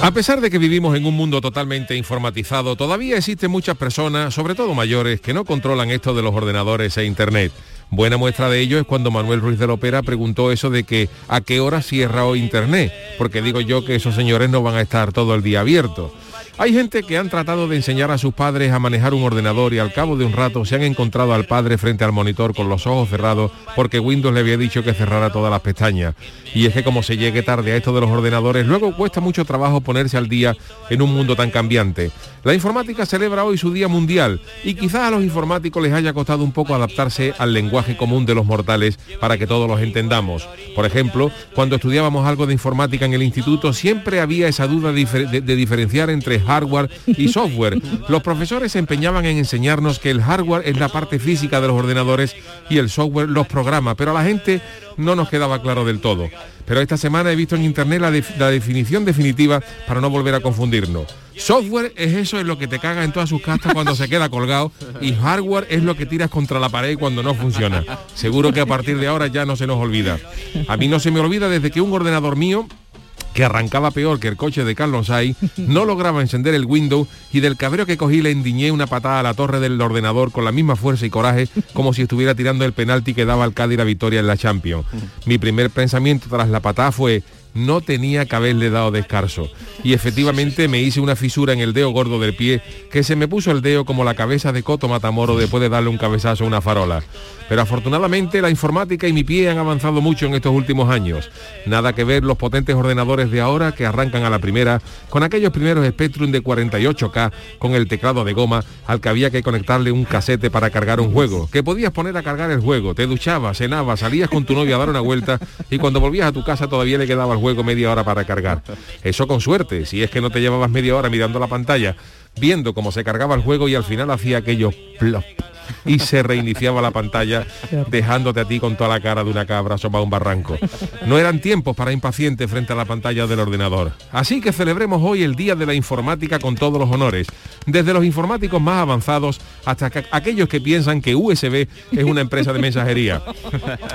A pesar de que vivimos en un mundo totalmente informatizado, todavía existen muchas personas, sobre todo mayores, que no controlan esto de los ordenadores e Internet. Buena muestra de ello es cuando Manuel Ruiz de la Opera preguntó eso de que a qué hora cierra hoy Internet, porque digo yo que esos señores no van a estar todo el día abiertos. Hay gente que han tratado de enseñar a sus padres a manejar un ordenador y al cabo de un rato se han encontrado al padre frente al monitor con los ojos cerrados porque Windows le había dicho que cerrara todas las pestañas. Y es que como se llegue tarde a esto de los ordenadores, luego cuesta mucho trabajo ponerse al día en un mundo tan cambiante. La informática celebra hoy su Día Mundial y quizás a los informáticos les haya costado un poco adaptarse al lenguaje común de los mortales para que todos los entendamos. Por ejemplo, cuando estudiábamos algo de informática en el instituto, siempre había esa duda de, de, de diferenciar entre hardware y software. Los profesores se empeñaban en enseñarnos que el hardware es la parte física de los ordenadores y el software los programa, pero a la gente no nos quedaba claro del todo. Pero esta semana he visto en internet la, la definición definitiva para no volver a confundirnos. Software es eso, es lo que te caga en todas sus castas cuando se queda colgado y hardware es lo que tiras contra la pared cuando no funciona. Seguro que a partir de ahora ya no se nos olvida. A mí no se me olvida desde que un ordenador mío que arrancaba peor que el coche de Carlos Sainz, no lograba encender el Windows y del cabreo que cogí le endiñé una patada a la torre del ordenador con la misma fuerza y coraje como si estuviera tirando el penalti que daba al Cádiz la victoria en la Champions. Mi primer pensamiento tras la patada fue no tenía que haberle dado descarso. Y efectivamente me hice una fisura en el dedo gordo del pie que se me puso el dedo como la cabeza de Coto Matamoro después de darle un cabezazo a una farola. Pero afortunadamente la informática y mi pie han avanzado mucho en estos últimos años. Nada que ver los potentes ordenadores de ahora que arrancan a la primera con aquellos primeros Spectrum de 48K con el teclado de goma al que había que conectarle un casete para cargar un juego. Que podías poner a cargar el juego, te duchabas, cenabas, salías con tu novia a dar una vuelta y cuando volvías a tu casa todavía le quedaba el juego media hora para cargar. Eso con suerte, si es que no te llevabas media hora mirando la pantalla, viendo cómo se cargaba el juego y al final hacía aquello plop y se reiniciaba la pantalla dejándote a ti con toda la cara de una cabra asomada a un barranco. No eran tiempos para impacientes frente a la pantalla del ordenador. Así que celebremos hoy el Día de la Informática con todos los honores, desde los informáticos más avanzados hasta aquellos que piensan que USB es una empresa de mensajería.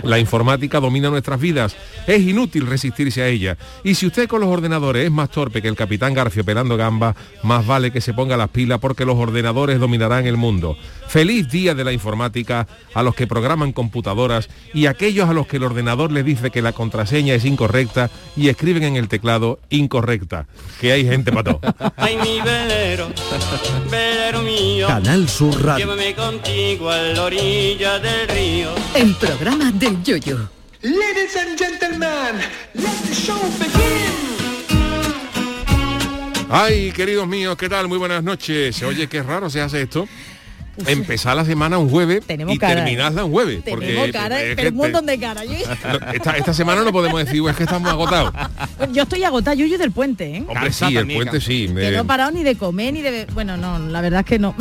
La informática domina nuestras vidas, es inútil resistirse a ella. Y si usted con los ordenadores es más torpe que el capitán Garfio pelando gamba, más vale que se ponga las pilas porque los ordenadores dominarán el mundo. Feliz día de la informática a los que programan computadoras y aquellos a los que el ordenador les dice que la contraseña es incorrecta y escriben en el teclado incorrecta. Que hay gente para todo. Ay, mi velero, velero mío. Canal Sur Radio. Llévame contigo a la orilla del río. El programa del Yoyo. Ladies and gentlemen, let the show begin. Ay, queridos míos, ¿qué tal? Muy buenas noches. Oye, qué raro se hace esto. Empezar la semana un jueves Tenemos y cara, terminarla un jueves. Tenemos porque cara, es pero un montón de cara. Yo, esta, esta semana no podemos decir, es que estamos agotados. yo estoy agotada, yo, yo del puente, ¿eh? Hombre, sí, el puente sí. Que no he parado ni de comer ni de... Bueno, no, la verdad es que no.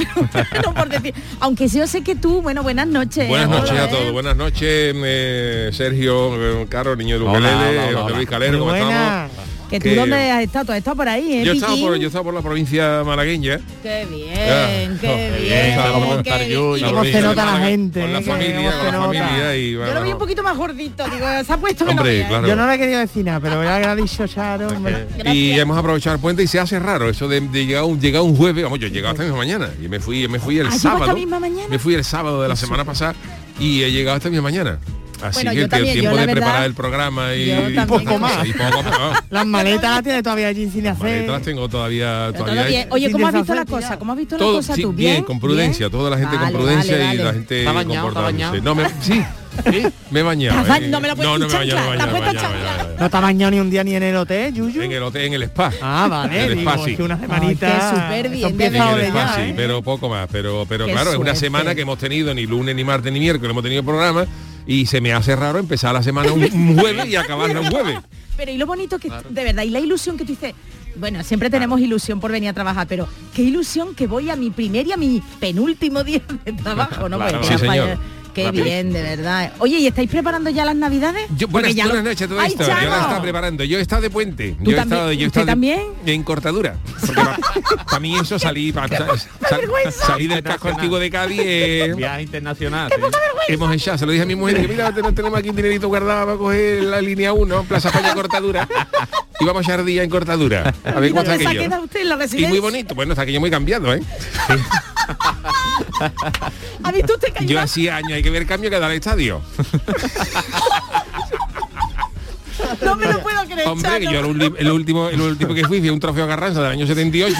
no por decir. Aunque sí yo sé que tú, bueno, buenas noches. Buenas Hola, noches a ¿eh? todos, buenas noches eh, Sergio, eh, Caro, niño de Ukelele, José. Luis Calero, ¿cómo estamos? Que tú Que- dónde has estado, tú has estado por ahí, ¿eh? Yo estaba, Piquín? por, yo estaba por la provincia malagueña. Qué bien, Ah, qué bien, yo cómo se nota la gente. Con la ¿eh? familia, con la familia y Yo bueno, lo vi un poquito más gordito, digo, se ha puesto que no Hombre, veas, ¿eh? claro. Yo no le he querido decir nada, pero ya que ha dicho Charo, hombre. Y hemos aprovechado el puente y se hace raro eso de, de llegar, un, llegar un jueves, vamos, yo he llegado esta misma mañana y me fui, me fui el Ah, ¿llegó esta sábado. misma mañana? Me fui el sábado de la semana pasada y he llegado esta misma mañana. Así Bueno, que yo el también, tiempo yo la de verdad- preparar el programa y, y. Poco más. y poco más. Las maletas las tiene todavía allí sin hacer. Maletas las tengo todavía, todavía todo bien. Oye, ¿cómo has visto la cosa? ¿Cómo has visto la todo cosa sí, tú? bien, ¿Bien? con prudencia, ¿Bien? toda la gente Vale, con prudencia vale, y vale. la gente ¿Está bañado, está comportándose. No, me, sí, me he bañado. ¿Te has ba- eh. no me lo puedes no, no me he bañado, no me he chancla, te has bañado, no no No te ni un día ni en el hotel. Yuyu. En el hotel, en el spa. Ah, vale, En el digo, spa, sí. es que una semanita. súper bien, En el spa, ya, sí, ¿eh? pero poco más. Pero, pero Qué claro, es una suerte. semana que hemos tenido ni lunes, ni martes, ni miércoles, hemos tenido programa y se me hace raro empezar la semana un, un jueves y acabarla un jueves. Pero y lo bonito que, de verdad, y la ilusión que tú dices, Bueno, siempre tenemos ilusión por venir a trabajar, pero qué ilusión que voy a mi primer y a mi penúltimo día de trabajo, ¿no? Claro. Pues, Sí. Qué bien, de verdad. Oye, ¿y estáis preparando ya las navidades? Yo, Porque buenas, ya buenas noches todo ¡Ay, esto. Yo la estaba preparando. Yo he estado de puente. ¿Tú yo he también? estado, yo he ¿Usted estado de- también? en cortadura. Para mí eso salí para salí del casco antiguo de Cádiz. eh, Viaje internacional. sí. hemos echado, se lo dije a mi mujer, que mira, ten- tenemos aquí un dinerito guardado para coger la línea 1, Plaza España Cortadura. Y vamos a echar día en cortadura. A ver ¿Y cómo está dónde se ha aquello. quedado usted en la Y muy bonito, bueno, está aquello muy cambiado, ¿eh? ¿Ha visto usted que hay Yo hacía años, hay que ver el cambio que da el estadio. No me lo puedo creer, Hombre, que yo el último, el último que fui fui a un trofeo Carranza del año 78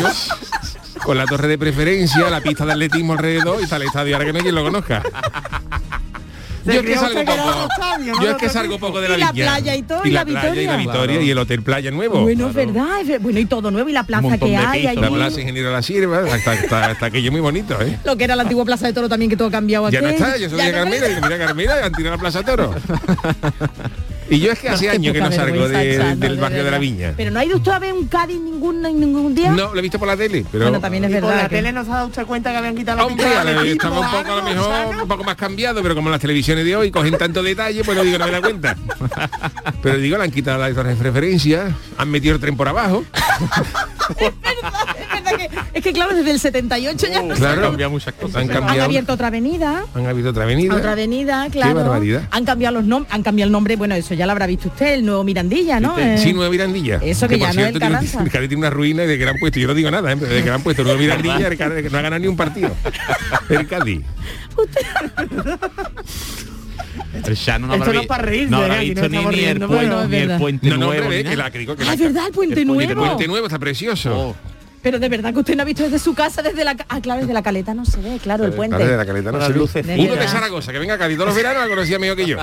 con la torre de preferencia, la pista de atletismo alrededor y está el estadio ahora que no hay quien lo conozca. Yo es que salgo poco. otro estadio, ¿no? Yo es Otro que salgo tipo. poco de Y la la viña. playa y todo, y la la playa y la Victoria. Victoria y el hotel playa nuevo. Bueno, es verdad, bueno y todo nuevo y la plaza que hay. La plaza Ingeniero La Sierva, hasta, hasta, hasta aquello muy bonito, ¿eh? Lo que era la antigua plaza de toro también que todo ha cambiado Ya no está, yo soy de Carmela, y mira Carmela, han tirado la Plaza Toro. Y yo es que hace años que no salgo de- del barrio de la verdad. Viña. Pero no ha ido usted a ver un Cádiz ningún, ningún día. No, lo he visto por la tele, pero... Bueno, también es Y por verdad. la que- tele no se ha dado usted cuenta que habían quitado la Hombre, la- estaba un poco a lo mejor un poco más cambiado, pero como las televisiones de hoy cogen tanto detalle, pues no digo, no me da cuenta. Pero digo, le han quitado la torre de referencia, han metido el tren por abajo. Es verdad que, es que claro, desde el 78 ya no Claro, Han cambiado muchas cosas. Han ¿eh? Han cambiado, abierto otra avenida. han abierto otra avenida. Otra avenida, claro. barbaridad. Han cambiado los nombres, han cambiado el nombre, bueno, eso ya lo habrá visto usted, el nuevo Mirandilla, ¿no? Eh, Sí, Nueva Mirandilla. Eso que ya por no es cierto, el tiene, Cádiz tiene una ruina y de que le han puesto, yo no digo nada, ¿eh? pero de que le han puesto Nueva Mirandilla, el Cádiz, que no ha ganado ni un partido. El Cádiz. El Shano no Esto no es para reírse, no habrá ¿eh? Visto ni, ni el puente, es ni el puente No, no, nuevo. hombre, ni que nada. que Ah, la- es verdad, el puente el puente el nuevo. puente nuevo está precioso. Oh, Pero de verdad que usted no ha visto desde su casa, desde la... Ah, claro, desde la caleta no se ve, claro, el puente. Claro, de la caleta no se. De Uno de. Zaragoza, que venga a Cádiz todos los veranos, la conocía mejor que yo.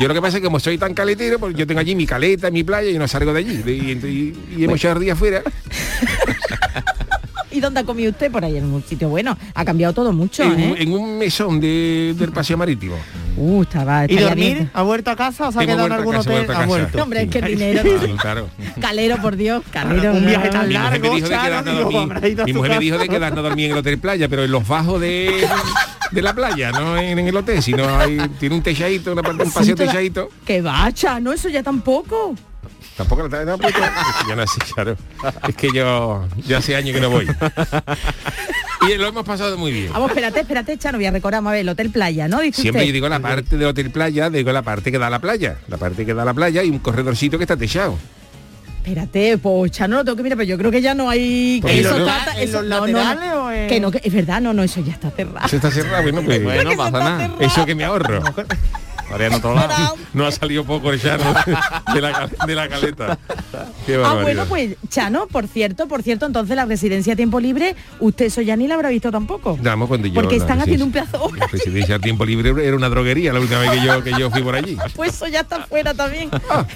Yo lo que pasa es que como soy tan caletero, pues yo tengo allí mi caleta, mi playa y no salgo de allí. Y, y- y hemos echado días fuera. ¿Y dónde ha comido usted? Por ahí en un sitio bueno. Ha cambiado todo mucho, En, ¿eh? en un mesón de- del paseo marítimo. Uh, estaba... ¿Y dormir? bien. ¿Ha vuelto a casa o se ha quedado en algún casa, hotel? Ha vuelto. No, hombre, es que el dinero... Claro, claro. Calero, por Dios, calero. Un viaje tan Mi mujer me largo, dijo de quedarnos a ido a Mi su mujer me casa. dijo de quedarnos a dormir en el hotel playa, pero en los bajos de, de la playa, no en, en el hotel, sino hay, tiene un techadito, una un paseo techadito. Que bacha, no, eso ya tampoco. Tampoco la no, pues, yo no sé, claro. Es que yo, yo hace años que no voy. Y lo hemos pasado muy bien. Vamos, espérate, espérate, Chano, voy a recordar, a ver, el Hotel Playa, ¿no? Dice Siempre usted. yo digo la parte del hotel playa, digo la parte que da a la playa. La parte que da a la playa y un corredorcito que está techado. Espérate, pues Chano lo tengo que mirar, pero yo creo que ya no hay... Pues que ¿en eso los trata- eso- los no, no, no. o en- Que no, que es verdad, no, no, eso ya está cerrado. Eso está cerrado, bueno, pues Bueno, pasa nada. cerrado. eso que me ahorro. Estaría en otro lado. No ha salido poco el Chano de la, de la caleta. Qué Ah, bueno, pues Chano, por cierto, por cierto, entonces la residencia a tiempo libre, usted eso ya ni la habrá visto tampoco. Vamos, cuando yo, Porque están haciendo un residencia- pedazo de La residencia al tiempo libre era una droguería la última vez que yo, que yo fui por allí. Pues eso ya está fuera también.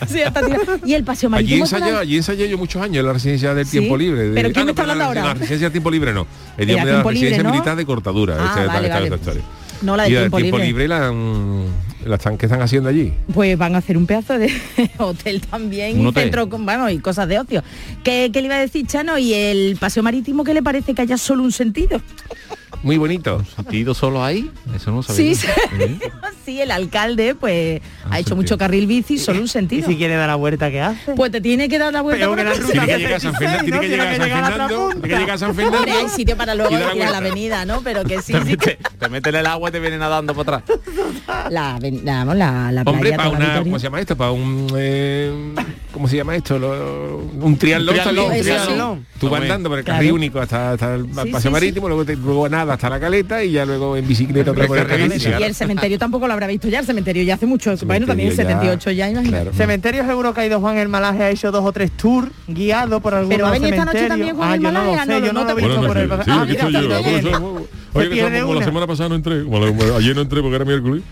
Sí, ya está tirado. Y el paseo Allí marítimo. ensayé, toda- allí ensayé yo muchos años en la residencia del ¿Sí? tiempo libre. de- ¿Pero quién no, me está hablando la- ahora? La residencia del tiempo libre no. El día de la tiempo libre, residencia ¿no? militar de cortadura. Ah, esta- vale, esta- vale. esta. No la de y tiempo libre. libre la, han- la están, que están haciendo allí. Pues van a hacer un pedazo de hotel también Un hotel. centro con bueno, y cosas de ocio. ¿Qué, qué le iba a decir, Chano? ¿Y el paseo marítimo qué le parece que haya solo un sentido? Muy bonito. ¿Sentido solo ahí? Eso no lo sabía. Sí, sí. sí, el alcalde pues Ah, ha hecho sentido. mucho carril bici, solo un Y sentido. si quiere dar la vuelta, ¿qué hace? Pues te tiene que dar la vuelta por que la ruta Tiene que llegar a San 36, Fernando, tiene que llegar a San Fernando, tiene que llegar a San Hombre, Fernando. hay sitio para luego y ir a la avenida, ¿no? Pero que sí, Te, sí. mete, te mete en el agua y te viene nadando para atrás. La, la, vamos, la, la Hombre, playa para una. ¿cómo se llama esto? Para un, eh, ¿cómo se llama esto? Lo- un triatlón. Un triatlón. Tú vas andando por el carril único hasta, el paseo marítimo, luego, te, luego nada hasta la caleta y ya luego en bicicleta otra vez Y el cementerio tampoco lo habrá visto ya, el cementerio ya hace mucho, bueno, también el Cementerio 78 ya, imagínate. Claro. Cementerio seguro que ha ido Juan el Malaje, ha hecho dos o tres tours guiados por algunos Pero ha venido esta noche también Juan ah, el yo no Malaje, ah, sé, no, yo no no te he visto por el noches. Ah, mira, yo. como la una. semana pasada no entré, como la- ayer no entré porque era miércoles,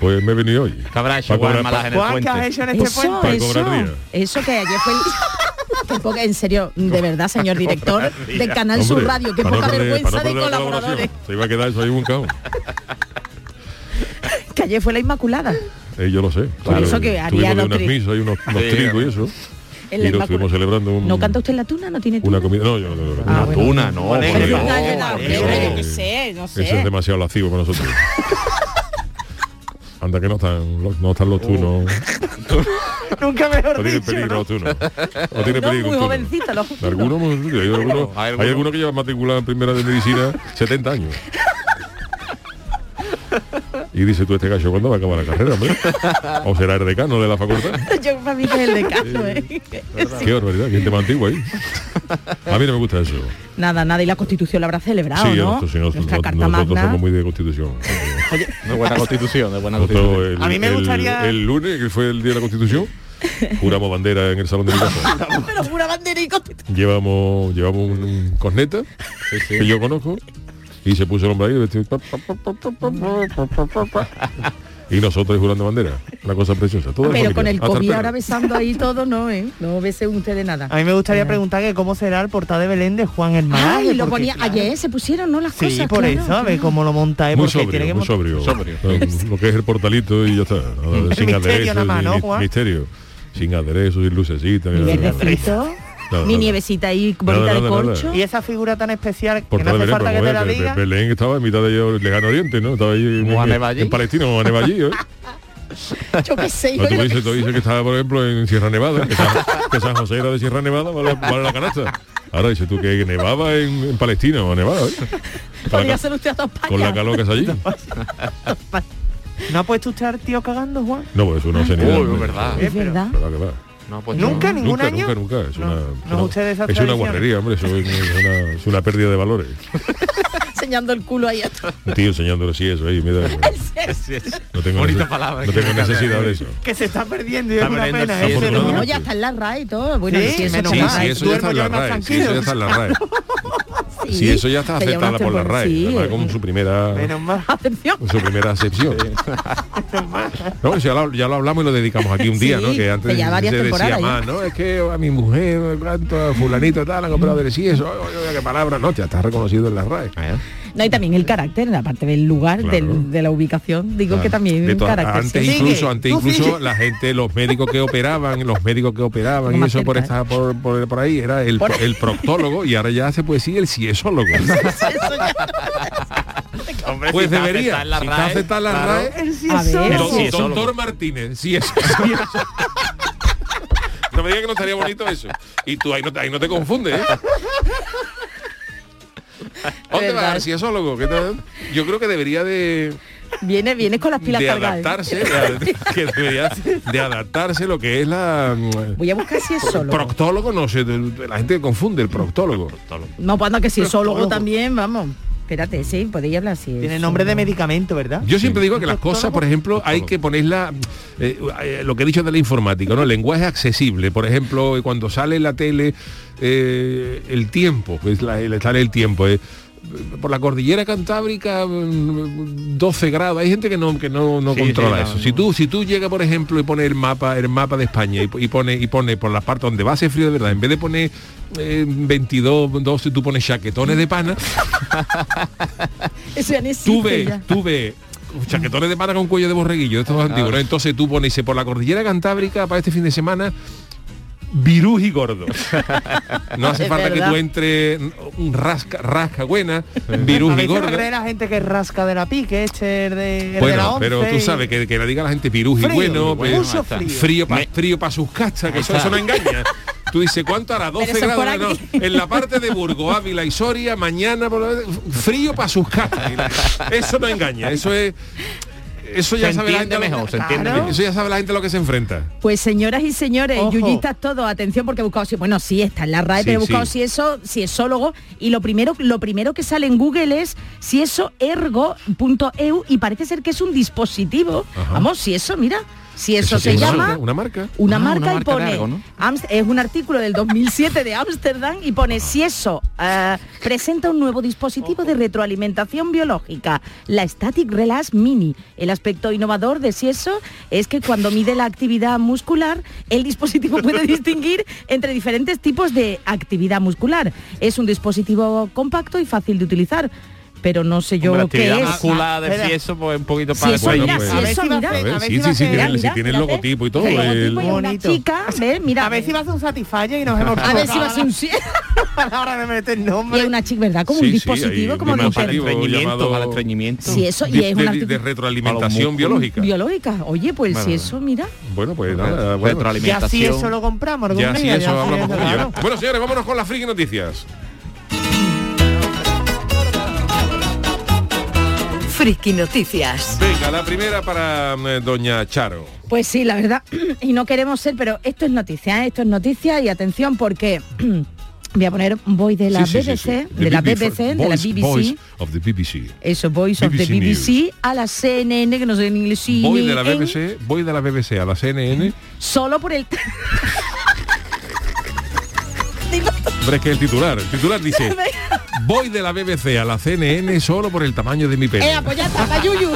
pues me he venido hoy. Habrá hecho Para Juan cobrar- Malaje en el Juan, ¿qué has puente. hecho en este Eso, puente? Para eso, eso que ayer fue el... Qué poca- en serio, de verdad, señor director de Canal Sur Hombre, Radio, qué poca perder- vergüenza de colaboradores. Se iba a quedar eso ahí buncado. Que ayer fue la Inmaculada. Eh, yo lo sé. Por eso que unas misas y unos, unos Sí, trigos y eso. Y lo estuvimos celebrando un- ¿No canta usted la tuna? ¿No tiene tuna? una comida. No, yo no, no, no. Ah, bueno. Tuna, no. Sé, sé. Eso es demasiado lascivo para nosotros. Anda que no están los, no están los tunos. Nunca mejor No tienen peligro los tunos. No tienen peligro muy jovencita, los tunos. Algunos, muy- hay algunos, Hay hay algunos. que llevan matriculado en primera de medicina 70 años. Y dice tú este gallo cuándo va a acabar la carrera, hombre. O será el decano de la facultad. Yo para mí que es el decano, ¿eh? Qué barbaridad, qué tema antiguo ahí. A mí no me gusta eso. Nada, nada, y la Constitución la habrá celebrado, Sí, ¿no? nosotros, sí, nos- Nuestra Carta nosotros Magna. somos muy de constitución. De buena constitución, de buena constitución. el, A mí me el- gustaría- el lunes, que fue el día de la constitución, juramos bandera en el salón de mi casa. Pero pura bandera y Constitución. Llevamos, llevamos un, un corneta que yo conozco y se puso el hombre ahí vestido, y nosotros jurando bandera. Una cosa preciosa. Todo Pero con el COVID ahora besando ahí todo, no, ¿eh? No besen ustedes nada. A mí me gustaría preguntar que cómo será el portal de Belén de Juan Hermano. Ay, lo ponía ayer, se pusieron, ¿no? Las sí, cosas. por claro, eso, a ver cómo lo monta. Muy sobrio, muy sobrio. Lo que es el portalito y ya está. Sin misterio aderezo. Misterio. Sin aderezo, sin lucecita. Nada, mi nievecita ahí bonita Nada, de nada, nada. corcho. Y esa figura tan especial que Portal no hace Belén, falta que te la diga. Be- Belén estaba en mitad de Lejano Oriente, ¿no? Estaba ahí en, en- allí. en Palestina, como a nevar allí, ¿eh? Yo qué sé, yo No, tú dices, que tú dices que estaba, por ejemplo, en Sierra Nevada, que San, que San José era de Sierra Nevada, vale, vale la canasta. Ahora dices tú que nevaba en, en Palestina o nevada, ¿eh? Con la podría ser usted a Con la calor que es allí. ¿No ha puesto usted al tío cagando, Juan? No, pues eso no sé ni Uy, verdad. Es verdad. Verdad que. No, pues ¿Nunca? no. ¿Ningún Nunca, año? nunca, nunca. Es No, una, no es una guarrería, hombre. Eso es una, es una pérdida de valores. Enseñando el culo ahí a todo. Un tío enseñándole así eso ahí, mira. No tengo, Bonita palabra, no que tengo necesidad se- de eso. Que se está perdiendo y Está es una pena. el ¿eh? cielo. Pero- No, ya está en la RAE y todo. Bueno, Sí, eso menos Sí, mal. sí, eso ya está en la RAE. Sí, eso ya está en la RAE. Sí, Sí, eso ya está aceptada por la RAE. sí. además, con su primera Menos mal. Atención. con su primera acepción. No, ya lo, ya lo hablamos y lo dedicamos aquí un día, Sí, ¿no? Que antes varias se decía más, ¿no? Es que a mi mujer, a fulanito tal, han comprado de sí, eso, oye, oye, qué palabra, no, ya está reconocido en la RAE. No, y también el carácter, aparte del lugar, Claro. del- de la ubicación, digo Claro. que también De un carácter. antes sí. incluso, Sigue, antes incluso sigue. la gente, los médicos que operaban, los médicos que operaban y eso por cerca, estar por, por, por ahí era el, Por- el proctólogo y ahora ya se puede decir el ciesólogo. Hombre, pues si debería, la si RAE, aceptada la. RAE, El doctor Martínez, sí eso. sí, eso. No me digas que no estaría bonito eso. Y tú ahí no, te- ahí no te confundes, ¿eh? ¿Dónde verdad. va el ciesólogo? ¿Qué tal? Yo creo que debería de, Viene, viene con las pilas de cargadas. ¿eh? adaptarse, de, que debería de adaptarse lo que es la mm, Voy a buscar si es solo. proctólogo, no sé, la gente confunde el proctólogo. No, anda que si es sólogo también, vamos. Espérate, sí, podéis hablar así. Tiene nombre de medicamento, ¿verdad? Yo siempre digo que las cosas, por ejemplo, hay que ponerla, eh, eh, lo que he dicho de la informática, ¿no? El lenguaje accesible. Por ejemplo, cuando sale en la tele eh, el tiempo, pues la, le sale el tiempo. Por la cordillera cantábrica mm, 12 grados hay gente que no que no, no Sí, controla sí, no, eso no. si tú si tú llegas por ejemplo y pones el mapa el mapa de España y, y pone y pone por la parte donde va a ser frío de verdad en vez de poner eh, 22 12 tú pones chaquetones de pana Eso ya ni tú existe ves, ya. tú ves chaquetones de pana con cuello de borreguillo, estos antiguos, ¿no? Entonces tú pones por la cordillera cantábrica para este fin de semana virus y gordo. No hace falta que tú entre un rasca, rasca buena, no gordo. la gente que rasca de la pique, este es de, la Bueno, pero tú sabes que, que le diga la gente virus y Frío, bueno, pues, frío. frío para frío pa sus castas, que eso, eso no engaña. Tú dices, ¿cuánto hará? 12 eso es por grados. No, en la parte de Burgos, Ávila y Soria, mañana por la- frío para sus castas. Eso no engaña, eso es. Eso ya Se sabe la gente a lo- mejor, se entiende Claro. mejor. Eso ya sabe la gente a lo que se enfrenta. Pues señoras y señores, Ojo. yuyistas todos, atención porque he buscado si, bueno, sí está en la RAE, Sí, pero he buscado sí. si eso, si es sólogo, y lo primero, lo primero que sale en Google es si eso ergo.eu y parece ser que es un dispositivo. Ajá. Vamos, si eso, mira, si eso, se es llama marca, una marca. una Ah, marca una y marca pone algo, ¿no? Amst- es un artículo del 2007 de Ámsterdam y pone si eso eh, presenta un nuevo dispositivo de retroalimentación biológica, la Static Relax Mini. El aspecto innovador de si eso es que cuando mide la actividad muscular, el dispositivo puede distinguir entre diferentes tipos de actividad muscular. Es un dispositivo compacto y fácil de utilizar. Pero no sé yo Hombre, qué es. muscular de Espera. fieso, pues un poquito Sí, para eso, después. mira, pues, sí, a ver eso, si va a mira. hacer- A ver, a ver sí, si va sí, a sí, hacer- tiene, Mira, si tiene el logotipo y todo. El el- y una Bonito. chica, ¿ves? Mira. A ver si va a hacer un Satisfyer y nos hemos A ver si va a ser un a la hora de meter Y nombre. es una chica, ¿verdad? Como Sí, un sí, dispositivo, como un estreñimiento, llamado- para el estreñimiento. Sí, eso, y de, es una de- de articu- retroalimentación biológica. biológica. Oye, pues si eso, mira. Bueno, pues nada, bueno. Y Retroalimentación. así eso lo compramos Ya eso hablamos con. Bueno, señores, vámonos con las friki noticias. Friki Noticias. Venga, la primera para eh, doña Charo. Pues sí, la verdad, y no queremos ser, pero esto es noticia, ¿eh? esto es noticia y atención porque voy a poner voy de la Sí, BBC, sí, sí. de la BBC, BBC, de la BBC, Voice of the BBC. eso, Voice of the BBC BBC, a la CNN, que no sé en inglés, sí, Voy de la en- BBC, voy de la BBC a la CNN. solo por el... Hombre, es que el titular, el titular dice, voy de la BBC a la CNN solo por el tamaño de mi pene. Eh, la yuyu.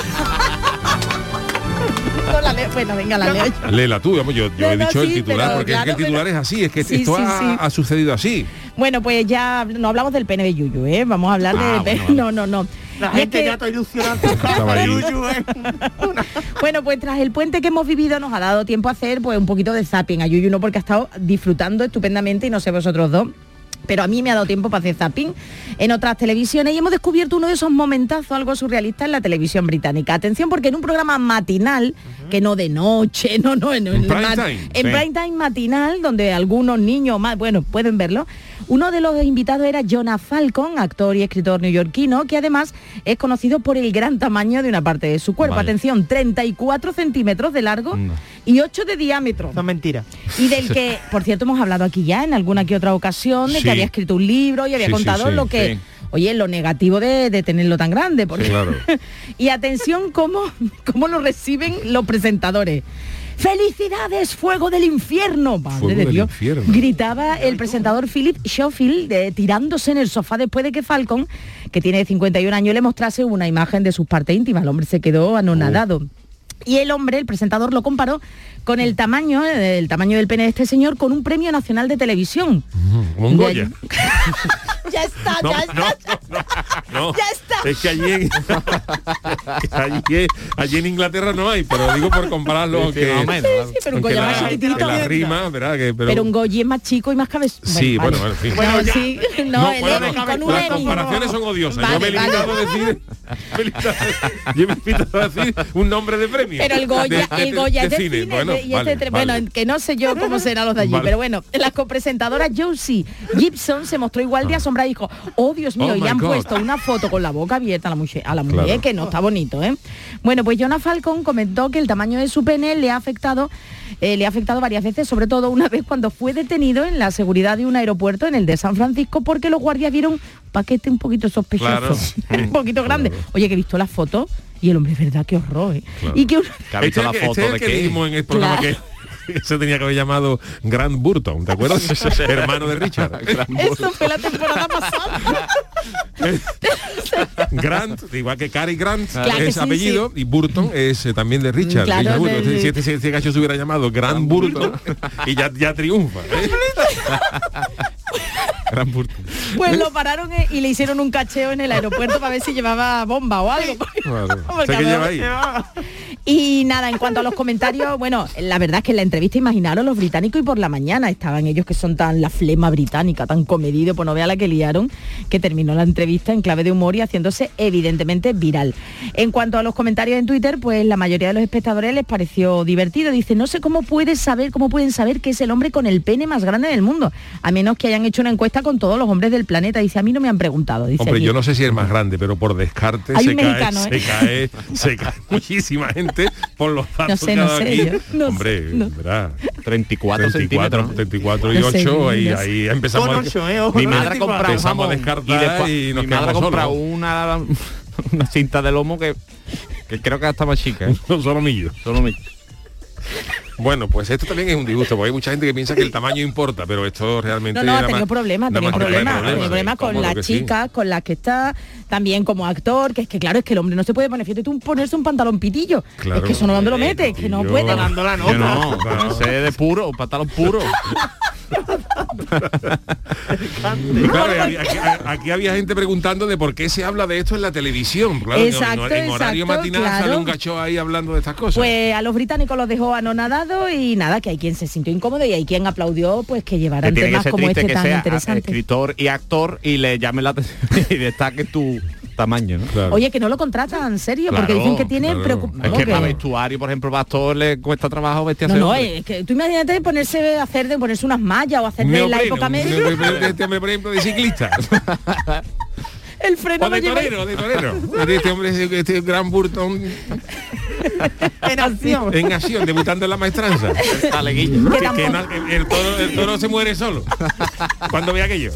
No la leo. Bueno, venga, la leo yo. Léela tú, vamos, yo, yo No, he no, dicho el titular, pero porque es que el titular pero- es así, es que Sí, esto sí, ha, sí. ha sucedido así. Bueno, pues ya no hablamos del pene de Yuyu, ¿eh? Vamos a hablar Ah, de... bueno, No, no, no. La Y es gente que- ya está ilusionada. Yuyu, ¿eh? Bueno, pues tras el puente que hemos vivido nos ha dado tiempo a hacer pues un poquito de zapping a Yuyu, no porque ha estado disfrutando estupendamente y no sé vosotros dos. Pero a mí me ha dado tiempo para hacer zapping en otras televisiones y hemos descubierto uno de esos momentazos algo surrealistas en la televisión británica. Atención porque en un programa matinal, que no de noche, no, no, en, En prime ma- time, en sí. prime time matinal, donde algunos niños más, bueno, pueden verlo, uno de los invitados era Jonah Falcon, actor y escritor neoyorquino, que además es conocido por el gran tamaño de una parte de su cuerpo. Vaya. Atención, 34 centímetros de largo No. y 8 de diámetro. Son mentiras. Y del que, por cierto, hemos hablado aquí ya en alguna que otra ocasión, de Sí. que había escrito un libro y había Sí, sí, contado sí, lo que... sí. Oye, lo negativo de, de tenerlo tan grande. Porque... Sí, claro. y atención cómo, cómo lo reciben los presentadores. ¡Felicidades, fuego del infierno! Madre Fuego de Dios. infierno. Gritaba el presentador Philip Schofield eh, tirándose en el sofá después de que Falcon, que tiene 51 años, le mostrase una imagen de sus partes íntimas. El hombre se quedó anonadado. Y el hombre, el presentador, lo comparó con el tamaño, eh, el tamaño del pene de este señor, con un premio nacional de televisión. Como un Goya. ya está, No, ya está. no, no. Ya está. Es que allí en, allí, allí en Inglaterra no hay, pero digo por compararlo, Sí, sí, aunque, más o menos. Sí, pero un Goya más la, chiquitito. que la rima, ¿verdad? Que, pero, Pero un Goyi es más chico y más cabezón. Sí, bueno, bueno, en fin. Bueno, sí, no, No, el bueno, Emmy, no, con un las Emmy. comparaciones son odiosas. yo me he Vale, limitado vale. a decir, me he limitado- yo me he limitado a decir un nombre de premio. Pero el Goya, de- el Goya de es de cine. cine, Bueno, y vale, este bueno, que no sé yo cómo serán los de allí, Vale. pero bueno, la copresentadora Josie Gibson se mostró igual de asombrada y dijo, oh Dios mío, Oh, y han God. puesto una foto con la boca abierta a la mujer, a la mujer Claro. que no está bonito, ¿eh? Bueno, pues Jonah comentó que el tamaño de su pene le ha afectado, eh, le ha afectado varias veces, sobre todo una vez cuando fue detenido en la seguridad de un aeropuerto en el de San Francisco, porque los guardias vieron paquete un poquito sospechoso, Claro. un poquito grande. Oye, que he visto la foto y el hombre, es verdad, qué horror, ¿eh? Claro. Y que Que ha visto Este la que- foto este de el que qué. dijimos en el programa Claro. que se tenía que haber llamado Grant Burton, ¿te acuerdas? Hermano de Richard. Eso fue la temporada pasada. Grant, igual que Cary Grant Claro que es sí, apellido y Burton es eh, también de Richard. Claro, Richard Burton. del- Si este, si este gacho se hubiera llamado Grant Burton y ya, ya triunfa. ¿eh? Gran Burton. Pues lo pararon eh, y le hicieron un cacheo en el aeropuerto para ver si llevaba bomba o algo. Y nada, en cuanto a los comentarios, bueno, la verdad es que en la entrevista imaginaron los británicos y por la mañana estaban ellos que son tan la flema británica, tan comedidos, pues no vea la que liaron, que terminó la entrevista en clave de humor y haciéndose evidentemente viral. En cuanto a los comentarios en Twitter, pues la mayoría de los espectadores les pareció divertido. Dice, no sé cómo puedes saber, cómo pueden saber que es el hombre con el pene más grande del mundo, a menos que hayan hecho una encuesta con todos los hombres del planeta. Dice, a mí no me han preguntado. Dice Hombre, aquí. yo no sé si es más grande, pero por descarte Hay se un cae, mexicano, se ¿eh? cae, se cae muchísima gente por los datos sé, que no ha dado sé, aquí. yo no Hombre, sé, no. verá, 34 centímetros. 34 y No sé, 8, ahí, no sé. ahí empezamos Con a- ocho, ¿eh? Ojo, Mi no madre ha 24. comprado un Empezamos a descartar y, después- y nos mi madre ha quedamos comprado solos. una, una cinta de lomo que, que creo que está más chica. ¿eh? Un solomillo. Bueno, pues esto también es un disgusto, porque hay mucha gente que piensa que el tamaño importa, pero esto realmente... No, no, ha tenido problemas, ha tenido problemas, problemas con ¿cómo las sí? chicas, con las que está, también como actor, que es que claro, es que el hombre no se puede poner, fíjate tú ponerse un pantalón pitillo, Claro. es que eso no dónde lo mete, es que no puede. Dando la Yo nota. no, Claro. ese es de puro, pantalón puro. Claro, aquí, aquí había gente preguntando de por qué se habla de esto en la televisión. Claro, en- Exacto, en, horario exacto, matinal sale claro. un gacho ahí hablando de estas cosas. Pues a los británicos los dejó anonadados y nada, que hay quien se sintió incómodo y hay quien aplaudió pues que llevaran temas como este que tan sea interesante. escritor y actor y le llame la atención y destaque tu tamaño, ¿no? Claro. Oye, que no lo contratan, en serio, porque Claro, dicen que tiene claro. preocup- Es que que- para vestuario, por ejemplo, para actor le cuesta trabajo vestir No, ese no, hombre. es que tú imagínate ponerse hacer de ponerse unas mallas o hacer de la época media. este por ejemplo, de ciclista. El freno o de torero, de torero. De Este hombre, ese- este gran Burton En acción. en acción, debutando en la maestranza. Que Que- no- el, toro, el toro se muere solo. Cuando ve aquello.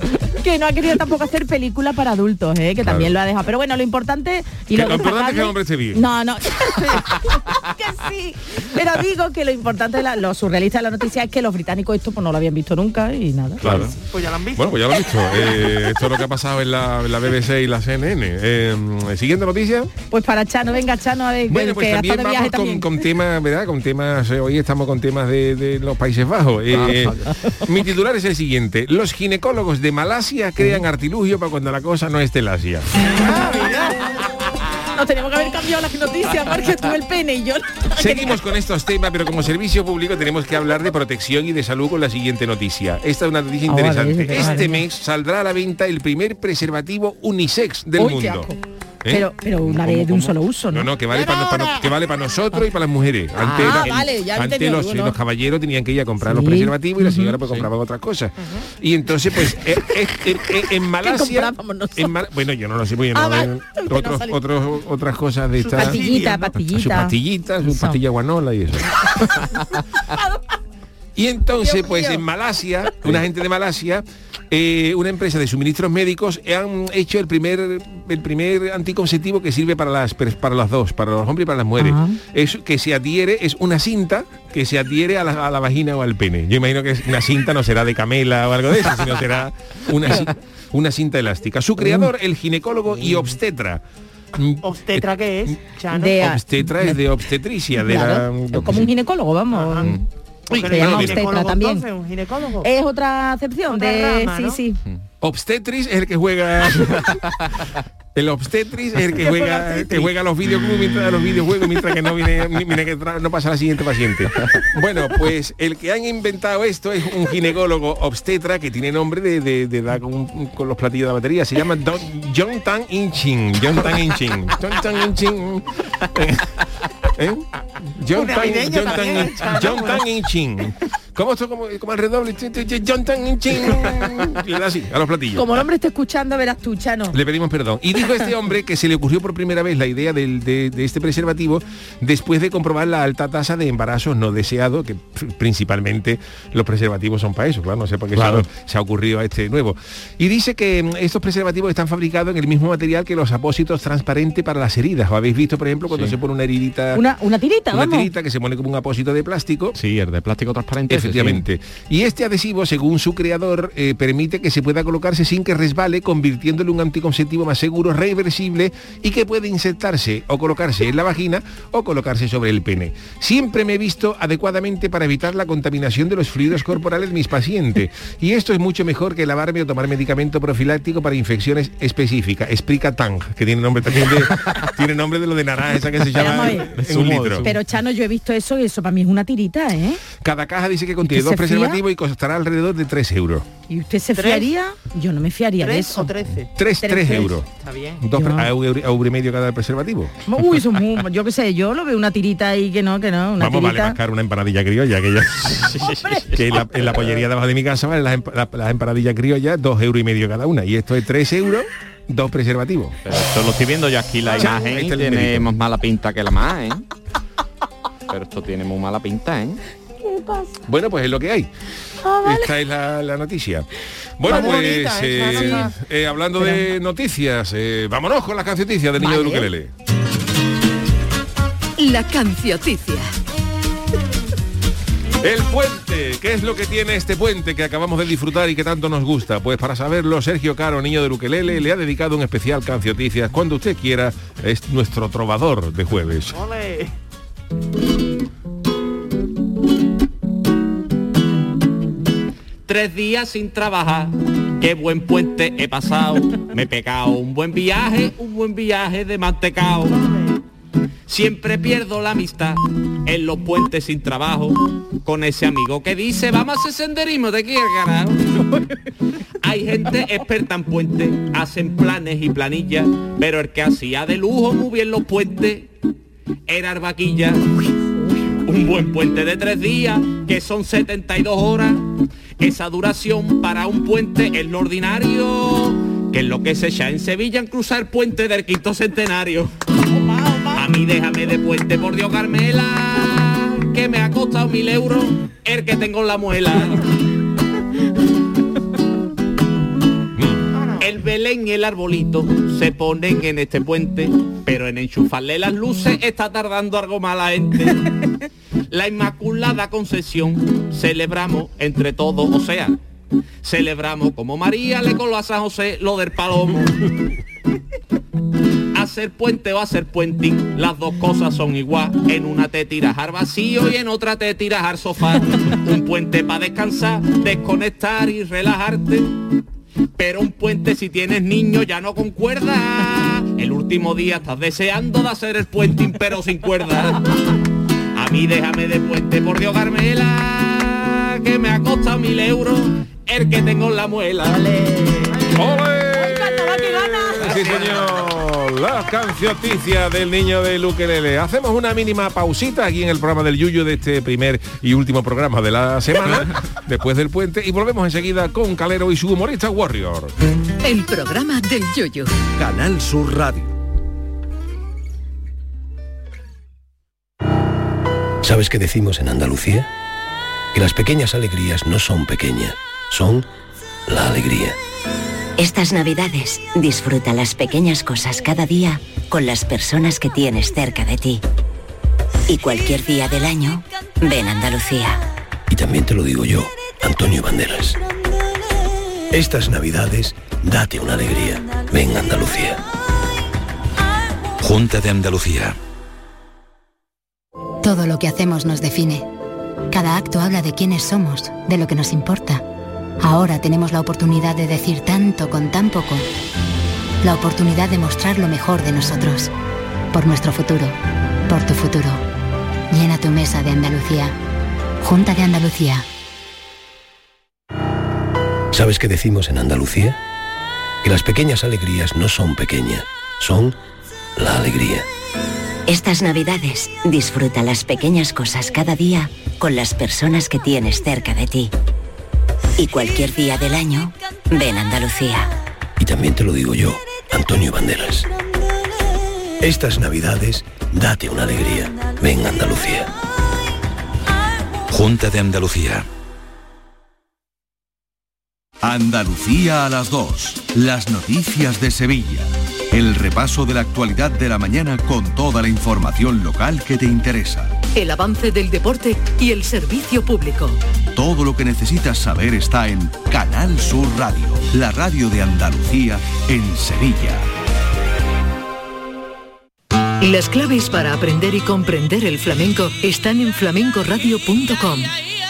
que no ha querido tampoco hacer película para adultos, ¿eh? que Claro. también lo ha dejado. Pero bueno, lo importante y Que lo, lo importante es que el hombre esté bien. No, no. que sí. Pero digo que lo importante, de la- lo surrealista de la noticia es que los británicos esto pues no lo habían visto nunca y nada. Claro. Pues ya lo han visto. Bueno, pues ya lo he visto. Eh, esto es lo que ha pasado en la, en la BBC y la CNN. Eh, siguiente noticia. Pues para Chano, venga Chano, a ver Bueno, pues que también vamos viaje con, también. con temas, ¿verdad? Con temas, eh, hoy estamos con temas de, de los Países Bajos. Eh, mi titular es el siguiente. Los ginecólogos de Malasia crean artilugio para cuando la cosa no esté lasia. Nos tenemos que haber cambiado las noticias porque tuve el pene y yo no- Seguimos con estos temas, pero como servicio público tenemos que hablar de protección y de salud con la siguiente noticia. Esta es una noticia Ah, interesante. Este vale. mes saldrá a la venta el primer preservativo unisex del Uy, qué mundo. ¿Eh? Pero, pero una vez de un solo uso, ¿no? No, no, que vale para que vale para nosotros y para las mujeres. Antes, Ah, la- vale, ya antes los, caballeros tenían que ir a comprar los preservativos y la señora pues compraba otras cosas. Y entonces pues eh, eh, eh, eh, en Malasia en Mal- bueno yo no lo sé Ah, no vale. veo Que no otros, otros otras cosas de estas Pastillita, sus pastillita. pastillitas, su Eso. pastilla guanola y eso. Y entonces, pues en Malasia, una gente de Malasia, eh, una empresa de suministros médicos han hecho el primer el primer anticonceptivo que sirve para las para las dos, para los hombres y para las mujeres. Es que se adhiere, es una cinta que se adhiere a la, a la vagina o al pene. Yo imagino que una cinta no será de camela o algo de eso, sino será una, ci- una cinta elástica. Su creador, el ginecólogo y obstetra. Mm, ¿Obstetra qué es? Chano. De- Obstetra es de obstetricia, de Claro, la, como un ginecólogo, vamos. Ajá. Uy, se llama obstetra también. entonces, un ginecólogo. Es otra acepción Otra de rama, sí, ¿no? sí. Obstetris es el que juega el obstetris es el que juega que juega los videoclubs mientras los videojuegos mientras que no viene mira que no pasa la siguiente paciente. Bueno, pues el que han inventado esto es un ginecólogo obstetra que tiene nombre de, de, de dar con, con los platillos de la batería. Se llama Don- John Tan Inchin. John Tan Inchin. John Tan Inchin. ¿Eh? John Tan, John Tan, John Tan Inchin. ¿Cómo esto? Como, como el redoble. Y así, a los platillos. Como el hombre esté escuchando, verás tú, Chano. Le pedimos perdón. Y dijo este hombre que se le ocurrió por primera vez la idea del- de, de este preservativo después de comprobar la alta tasa de embarazos no deseados, que pr- principalmente los preservativos son para eso, claro, no sé por qué se ha- se, ha ocurrido a este nuevo. Y dice que mm, estos preservativos están fabricados en el mismo material que los apósitos transparentes para las heridas. ¿O habéis visto, por ejemplo, cuando se pone una heridita, Una, una tirita, una vamos. tirita que se pone como un apósito de plástico? Sí, el de plástico transparente. Efectivamente. Y este adhesivo, según su creador, eh, permite que se pueda colocarse sin que resbale, convirtiéndolo en un anticonceptivo más seguro, reversible y que puede insertarse o colocarse en la vagina o colocarse sobre el pene. Siempre me he visto adecuadamente para evitar la contaminación de los fluidos corporales de mis pacientes. Y esto es mucho mejor que lavarme o tomar medicamento profiláctico para infecciones específicas. Explica Tang, que tiene nombre también de, tiene nombre de lo de naranja, esa que se llama en ver. un litro. Pero Chano, yo he visto eso y eso para mí es una tirita, ¿eh? Cada caja dice que contiene ¿Que dos preservativos y costará alrededor de 3 euros. ¿Y usted se ¿Tres? fiaría? Yo no me fiaría de ¿Tres eso. o trece? 3, Tres, 3 tres. euros. Está bien. Dos Yo- a euro, a euro y medio cada preservativo. Uy, eso es muy, yo qué sé, yo lo veo una tirita ahí que no, que no, una Vamos, vale tirita. más caro una empanadilla criolla que ya. que en la, en la pollería de abajo de mi casa vale las, empa- la- las empanadillas criollas dos euros y medio cada una. Y esto es 3 euros, dos preservativos. Pero esto lo estoy viendo yo aquí la Ya, ahí imagen el tiene más mala pinta que la más, ¿eh? Pero esto tiene muy mala pinta, ¿eh? Bueno, pues es lo que hay. Esta es la, la noticia. Bueno, pues bonita, ¿eh? eh, eh, hablando de noticias, eh, vámonos con las cancionicias del niño Vale. de Luquelele. La cancioticia. El puente, ¿qué es lo que tiene este puente que acabamos de disfrutar y que tanto nos gusta? Pues para saberlo, Sergio Caro, niño de Luquelele, le ha dedicado un especial cancioticias. Cuando usted quiera, es nuestro trovador de jueves. Ole. Tres días sin trabajar, qué buen puente he pasado. Me he pegado un buen viaje, un buen viaje de mantecao. Siempre pierdo la amistad en los puentes sin trabajo con ese amigo que dice vamos a hacer senderismo de al carajo. Hay gente experta en puentes, hacen planes y planillas, pero el que hacía de lujo muy bien los puentes era Arbaquilla. Un buen puente de tres días, que son 72 horas. Esa duración para un puente es lo ordinario, que es lo que se echa en Sevilla en cruzar el puente del quinto centenario. A mí déjame de puente, por Dios, Carmela, que me ha costado mil euros el que tengo en la muela. Y el arbolito se ponen en este puente, pero en enchufarle las luces está tardando algo más la gente. La Inmaculada Concepción celebramos entre todos, o sea, celebramos como María le coló a San José lo del palomo. Hacer puente o hacer puenting, las dos cosas son igual. En una te tiras al vacío y en otra te tiras al sofá. Un puente para descansar, desconectar y relajarte. Pero un puente si tienes niño ya no concuerda. El último día estás deseando de hacer el puenting pero sin cuerda. A mí déjame de puente por Dios Carmela, que me ha costado mil euros el que tengo en la muela. ¡Ole! Sí, señor. Las cancioticias del niño de Luquelele. Hacemos una mínima pausita aquí en el programa del Yuyo de este primer y último programa de la semana, después del puente, y volvemos enseguida con Calero y su humorista Warrior. El programa del Yoyo. Canal Sur Radio. ¿Sabes qué decimos en Andalucía? Que las pequeñas alegrías no son pequeñas, son la alegría. Estas navidades disfruta las pequeñas cosas cada día con las personas que tienes cerca de ti. Y cualquier día del año, ven a Andalucía. Y también te lo digo yo, Antonio Banderas. Estas navidades, date una alegría. Ven a Andalucía. Junta de Andalucía. Todo lo que hacemos nos define. Cada acto habla de quiénes somos, de lo que nos importa. Ahora tenemos la oportunidad de decir tanto con tan poco. La oportunidad de mostrar lo mejor de nosotros. Por nuestro futuro. Por tu futuro. Llena tu mesa de Andalucía. Junta de Andalucía. ¿Sabes qué decimos en Andalucía? Que las pequeñas alegrías no son pequeñas, son la alegría. Estas navidades disfruta las pequeñas cosas cada día con las personas que tienes cerca de ti. Y cualquier día del año, ven a Andalucía. Y también te lo digo yo, Antonio Banderas. Estas navidades, date una alegría. Ven a Andalucía. Junta de Andalucía. Andalucía a las 2. Las noticias de Sevilla. El repaso de la actualidad de la mañana con toda la información local que te interesa. El avance del deporte y el servicio público. Todo lo que necesitas saber está en Canal Sur Radio, la radio de Andalucía en Sevilla. Las claves para aprender y comprender el flamenco están en flamencoradio.com.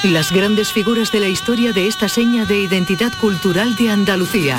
Las grandes figuras de la historia de esta seña de identidad cultural de Andalucía.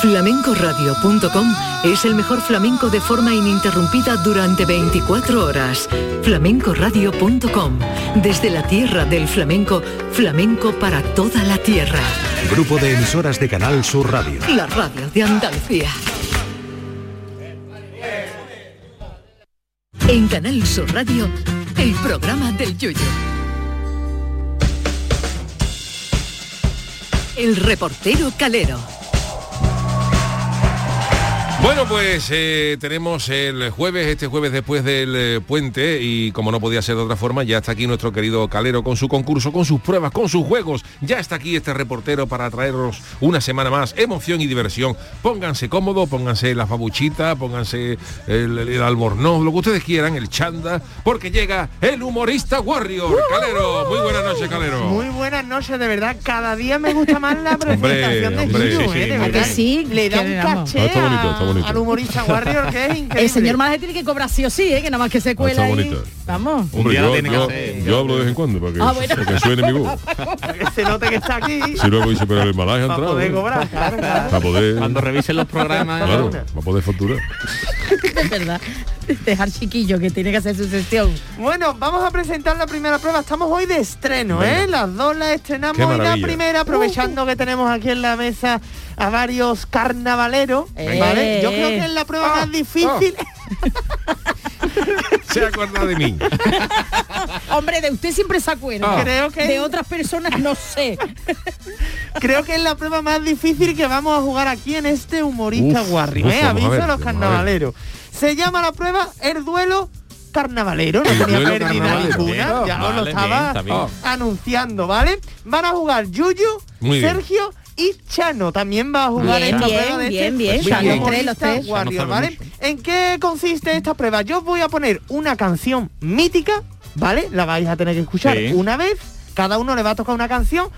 Flamencoradio.com es el mejor flamenco de forma ininterrumpida durante 24 horas. Flamencoradio.com, desde la tierra del flamenco, flamenco para toda la tierra. Grupo de emisoras de Canal Sur Radio. La radio de Andalucía. En Canal Sur Radio, el programa del Yoyo. El reportero Calero. Bueno, pues eh, tenemos el jueves, este jueves después del eh, puente y como no podía ser de otra forma, ya está aquí nuestro querido Calero con su concurso, con sus pruebas, con sus juegos. Ya está aquí este reportero para traeros una semana más emoción y diversión. Pónganse cómodo, pónganse la fabuchita, pónganse el, el albornoz, lo que ustedes quieran, el chanda, porque llega el humorista Warrior. Calero, muy buenas noches, Calero. Muy buenas noches, de verdad. Cada día me gusta más la presentación de hombre, Yuyu, sí, sí, ¿eh? De verdad. Sí, Le da un caché Ah, bonito, al humorista Warrior que es increíble. El señor Malaje tiene que cobrar sí o sí, ¿eh? que nada más que se cuela está ahí. bonito. Vamos. Hombre, yo, tiene que yo- hacer. yo hablo de vez en cuando para que, Ah, bueno. para que suene mi voz. que se note que está aquí. Si luego dice, pero el malaje ha Para entrado. poder ¿eh? cobrar, claro, claro. Para poder... Cuando revisen los programas. Claro, para poder facturar. Es verdad. Dejar chiquillo que tiene que hacer su sesión. Bueno, vamos a presentar la primera prueba. Estamos hoy de estreno, ¿eh? Las dos las estrenamos hoy la primera, aprovechando que tenemos aquí en la mesa a varios carnavaleros. Eh. ¿vale? Yo creo que es la prueba más difícil. Se acuerda de mí. Hombre, de usted siempre se acuerda. Ah. Creo que- De otras personas no sé. Creo que es la prueba más difícil que vamos a jugar aquí en este humorista Uf, Warri. uf, ¿eh? vamos a Aviso ver, a los a carnavaleros. Se llama la prueba el duelo carnavalero. No tenía pérdida ninguna. Bien, ya os lo estaba bien, bien. anunciando, ¿vale? Van a jugar Yuyu, Muy bien. Sergio y Chano. También va a jugar Bien, esta bien, prueba de bien, este bien. Muy Chano bien. Los tres. Warrior, ¿vale? ¿En qué consiste esta prueba? Yo os voy a poner una canción mítica, ¿vale? La vais a tener que escuchar Sí. una vez. Cada uno le va a tocar una canción.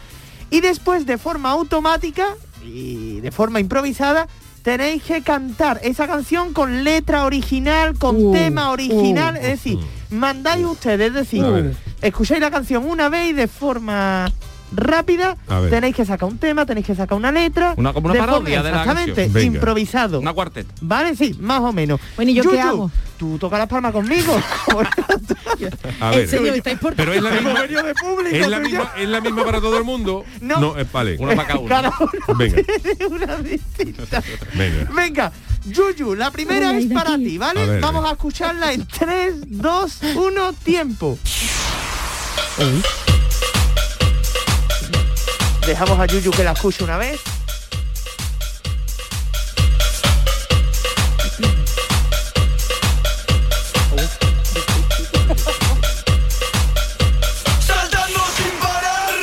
Y después, de forma automática y de forma improvisada, tenéis que cantar esa canción con letra original, con Uh, tema original. uh. es decir, mandáis ustedes, es decir, escucháis la canción una vez y de forma rápida tenéis que sacar un tema, tenéis que sacar una letra. Una- como una de forma- parodia de la Exactamente, canción. Venga. improvisado. Una cuarteta. Vale, sí, más o menos. Bueno, ¿y yo qué Yuyu, hago? Tú toca las palmas conmigo. A ver. serio, estáis por... Pero es la misma. de público, ¿Es la, misma, ¿Es la misma para todo el mundo? No. es vale. Una para cada uno. Cada uno Venga. tiene una distinta. Venga. Venga, Yuyu, la primera Ay, es para ti, ¿vale? A ver. Vamos a escucharla en 3, 2, 1, tiempo. Dejamos a Yuyu que la escuche una vez. Saltando sin parar.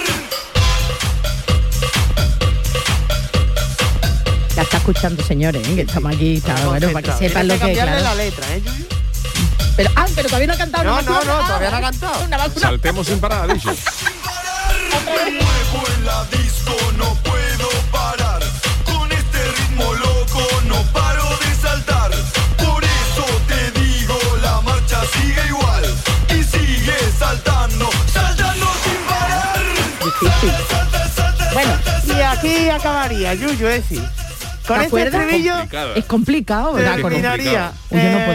La está escuchando, señores, ¿eh? que estamos aquí, claro, bueno, para que sepan lo que cambiarle claro. la letra, ¿eh, Yuyu? Pero, ah, pero todavía no ha cantado. No, no, no, Ah, todavía no ha cantado. Saltemos sin parar, dicho. Aquí acabaría, Yuyu, es decir. Con ¿Te este estribillo Es complicado, ¿verdad? terminaría. Uy, yo no eh,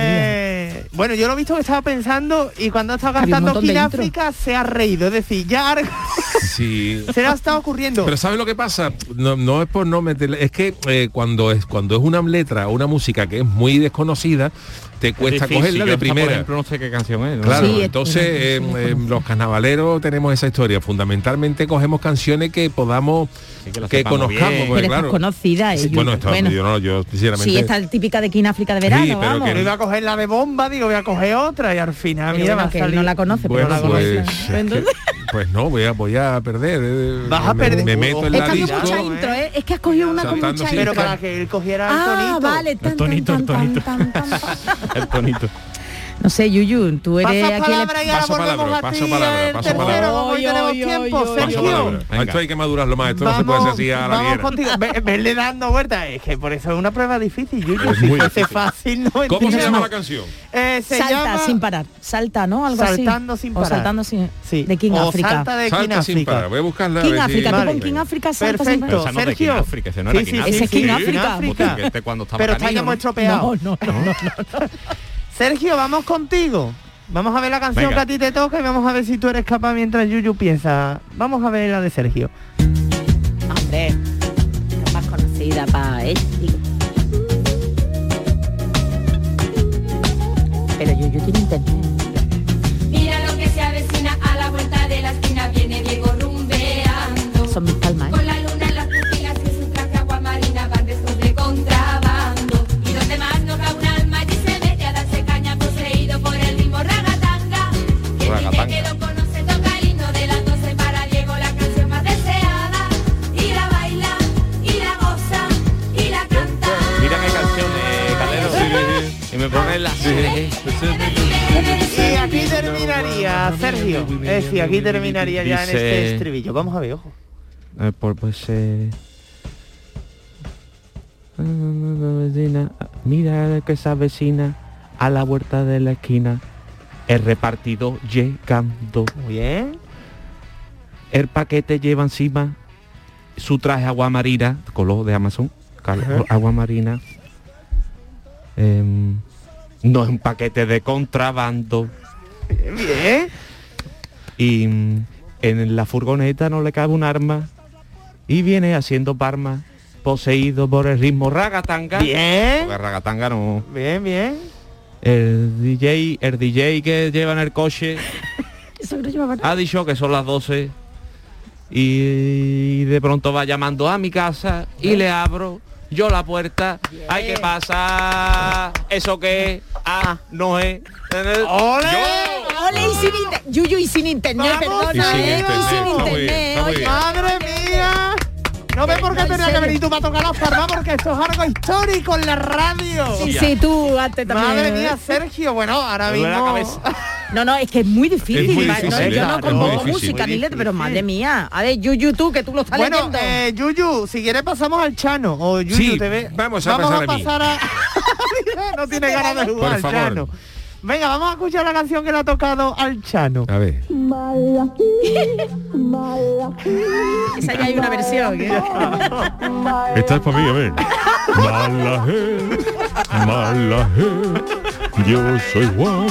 Bueno, yo lo he visto que estaba pensando y cuando estaba Había un cantando intro. África se ha reído. Es decir, ya Sí. se le ha estado ocurriendo. Pero ¿sabes lo que pasa? No, no es por no meterle, es que eh, cuando es cuando es una letra o una música que es muy desconocida, te cuesta Difícil, cogerla de primera. Por ejemplo, no sé qué canción es. ¿no? Claro, Sí, entonces es- eh, es- eh, los carnavaleros tenemos esa historia. Fundamentalmente cogemos canciones que podamos, Sí, que conozcamos. porque, Pero claro, esta es conocida, Sí, bueno, está, Bueno. yo no, yo sinceramente. Sí, esta es típica de King África de verano, Sí, pero vamos. que- Yo iba a coger la de bomba, digo, voy a coger otra y al final, Pero mira, bueno, va a que él salir. no la conoce, pero la pues, conoce. Pues no, voy a, voy a perder. eh, Vas a me- perder. Me, meto en Es la que disco. mucha intro, ¿eh? Es que has cogido una con mucha sin Pero intro. para que él cogiera el Ah, tonito. vale. tan, El tonito, el tonito. El tonito. No sé, Yuyu, tú eres Pasa aquí el- palabra y ahora Paso volvemos palabra, a paso ti, palabra, el paso tercero, palabra. como hoy Oy, tenemos tiempo, Sergio. Esto hay que madurarlo más, esto no se puede hacer así a la vamos contigo. Ve- Venle dando vueltas. Es que por eso es una prueba difícil, Yuyu. Es Si fuese difícil. fácil, no ¿Cómo se entiendo. llama la canción? Eh, se Salta llama sin parar. Salta, ¿no? Algo así. Saltando sin O parar. saltando sin... Sí. De King o África. Salta de King Salta sin África. parar. Voy a buscarla. King África, tú pon King África, salta sin parar. esa no es de King Sergio. África, ese no era Sí, King sí, África. Ese es King África. Pero está ya ¿no? muestro peado. No, no, no, no, no. Sergio, vamos contigo. Vamos a ver la canción Venga. que a ti te toca y vamos a ver si tú eres capaz mientras Yuyu piensa. Vamos a ver la de Sergio. Hombre, la más conocida para él. Pero Yuyu tiene internet. Mira lo que se avecina a la vuelta de la esquina, viene Diego rumbeando. Son mis Es decir, aquí terminaría ya en este estribillo. Vamos a ver, ojo. Eh, por, pues eh... Mira que esa vecina a la vuelta de la esquina. El repartido llegando. Muy bien. El paquete lleva encima su traje agua marina, color de Amazon, agua marina. Em, no es un paquete de contrabando. Bien. Y mm, en la furgoneta no le cabe un arma. Y viene haciendo parma, poseído por el ritmo ragatanga. Bien. Porque ragatanga no. Bien, bien. El DJ, el DJ que lleva en el coche ha dicho que son las 12 y de pronto va llamando a mi casa y le abro yo la puerta. Ay, ¿qué pasa? ¿Eso qué? Ah, no es. ¡Ole! Ole, y sin inter- Yuyu y sin internet, Vamos, perdona, Y sin ¿eh? internet, Y sin está muy bien, internet, está muy oye. bien. ¡Madre mía! No ve por qué tenía que venir tú para tocar las palmas porque esto es algo histórico en la radio. Sí, sí, tú antes también. Madre ¿eh? mía, Sergio, bueno, ahora la mismo. No, no, es que es muy difícil. Es muy va- difícil, no, yo no compongo difícil. música ni letra, pero madre mía. A ver, Yuyu, tú, que tú lo estás Bueno, leyendo. eh, Yuyu, si quieres pasamos al Chano o Yuyu Sí, TV. vamos a pasar a mí. pasar a... no tiene ganas de jugar Por al favor. Chano. Venga, vamos a escuchar la canción que le ha tocado al Chano. A ver. Esa ya hay una versión. ¿eh? Esta es para mí, a ver. Malaje, malaje, yo soy Juan,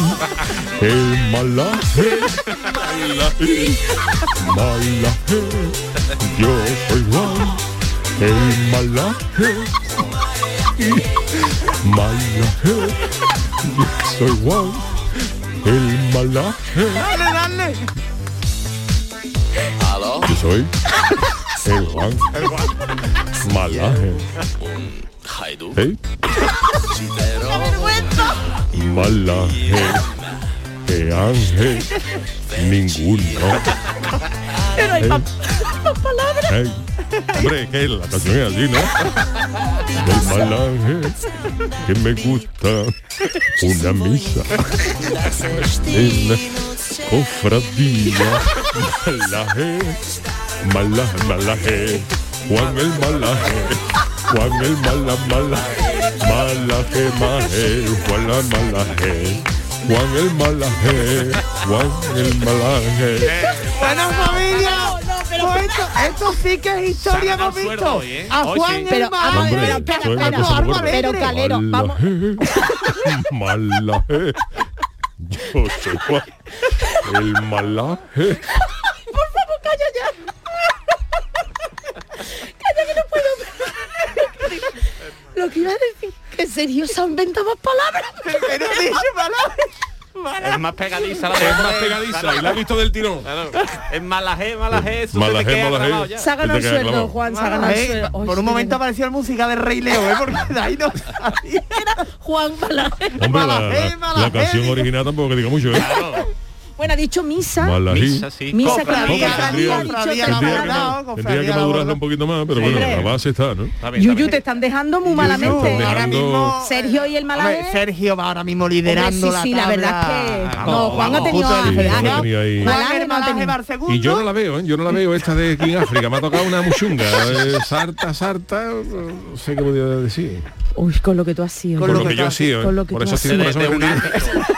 el malaje, malaje, malaje, yo soy Juan, el malaje, malaje, yo soy Juan, el malaje. Dale, dale. Yo soy el Juan, malaje. ¿Eh? Malaje, que ángel, ninguno. Pero hay Eh. más más palabras. Ey, Hombre, que la canción es así, ¿no? Del malaje, que me gusta una misa. En la cofradía, malaje, malaje, malaje, Juan el malaje, Juan el mala, mala, malaje, maje, Juan el malaje. Juan el malaje, Juan el malaje. Bueno, familia. pues esto, esto sí que es historia, hemos visto. hoy, ¿eh? A Juan sí. el Pero, Malaje. pero, espera, espera, buena. pero. Calero, vamos. Malaje. Yo soy Juan, el malaje. Lo que iba a decir, que serio se han inventado más palabras. Pero dice Malaje. Es más pegadiza la Es más pegadiza y la ha visto del tirón. Es Malajé, te queda malajé. grabado ya. Se ha ganado el queda sueldo. Juan, se ha ganado el sueldo. por un momento apareció el música de Rey Leo, ¿eh? porque de ahí no salía. Juan Malaje. Hombre, la, Malaje, la- malaje. la canción original tampoco que diga mucho, ¿eh? Bueno, ha dicho misa. Malají. Misa, sí. Misa que Cofradía, cofradía, cofradía, tendría que la madurarla un poquito más, pero bueno, Hombre. la base está, ¿no? Está bien, Yuyu, está te están dejando muy Yuyu, malamente. Ahora mismo Sergio y el Malaje. Hombre, Sergio va ahora mismo liderando Hombre, sí, sí, la tabla. verdad es que- no, Juan ha tenido Malaje Malaje. Y yo no la veo, ¿eh? Yo no la veo esta de aquí en África. Me ha tocado una muchunga. eh, sarta, sarta, no sé qué podía decir. Uy, con lo que tú has sido. Por lo que yo he sido, con ¿eh? lo que Por tú eso, has estoy-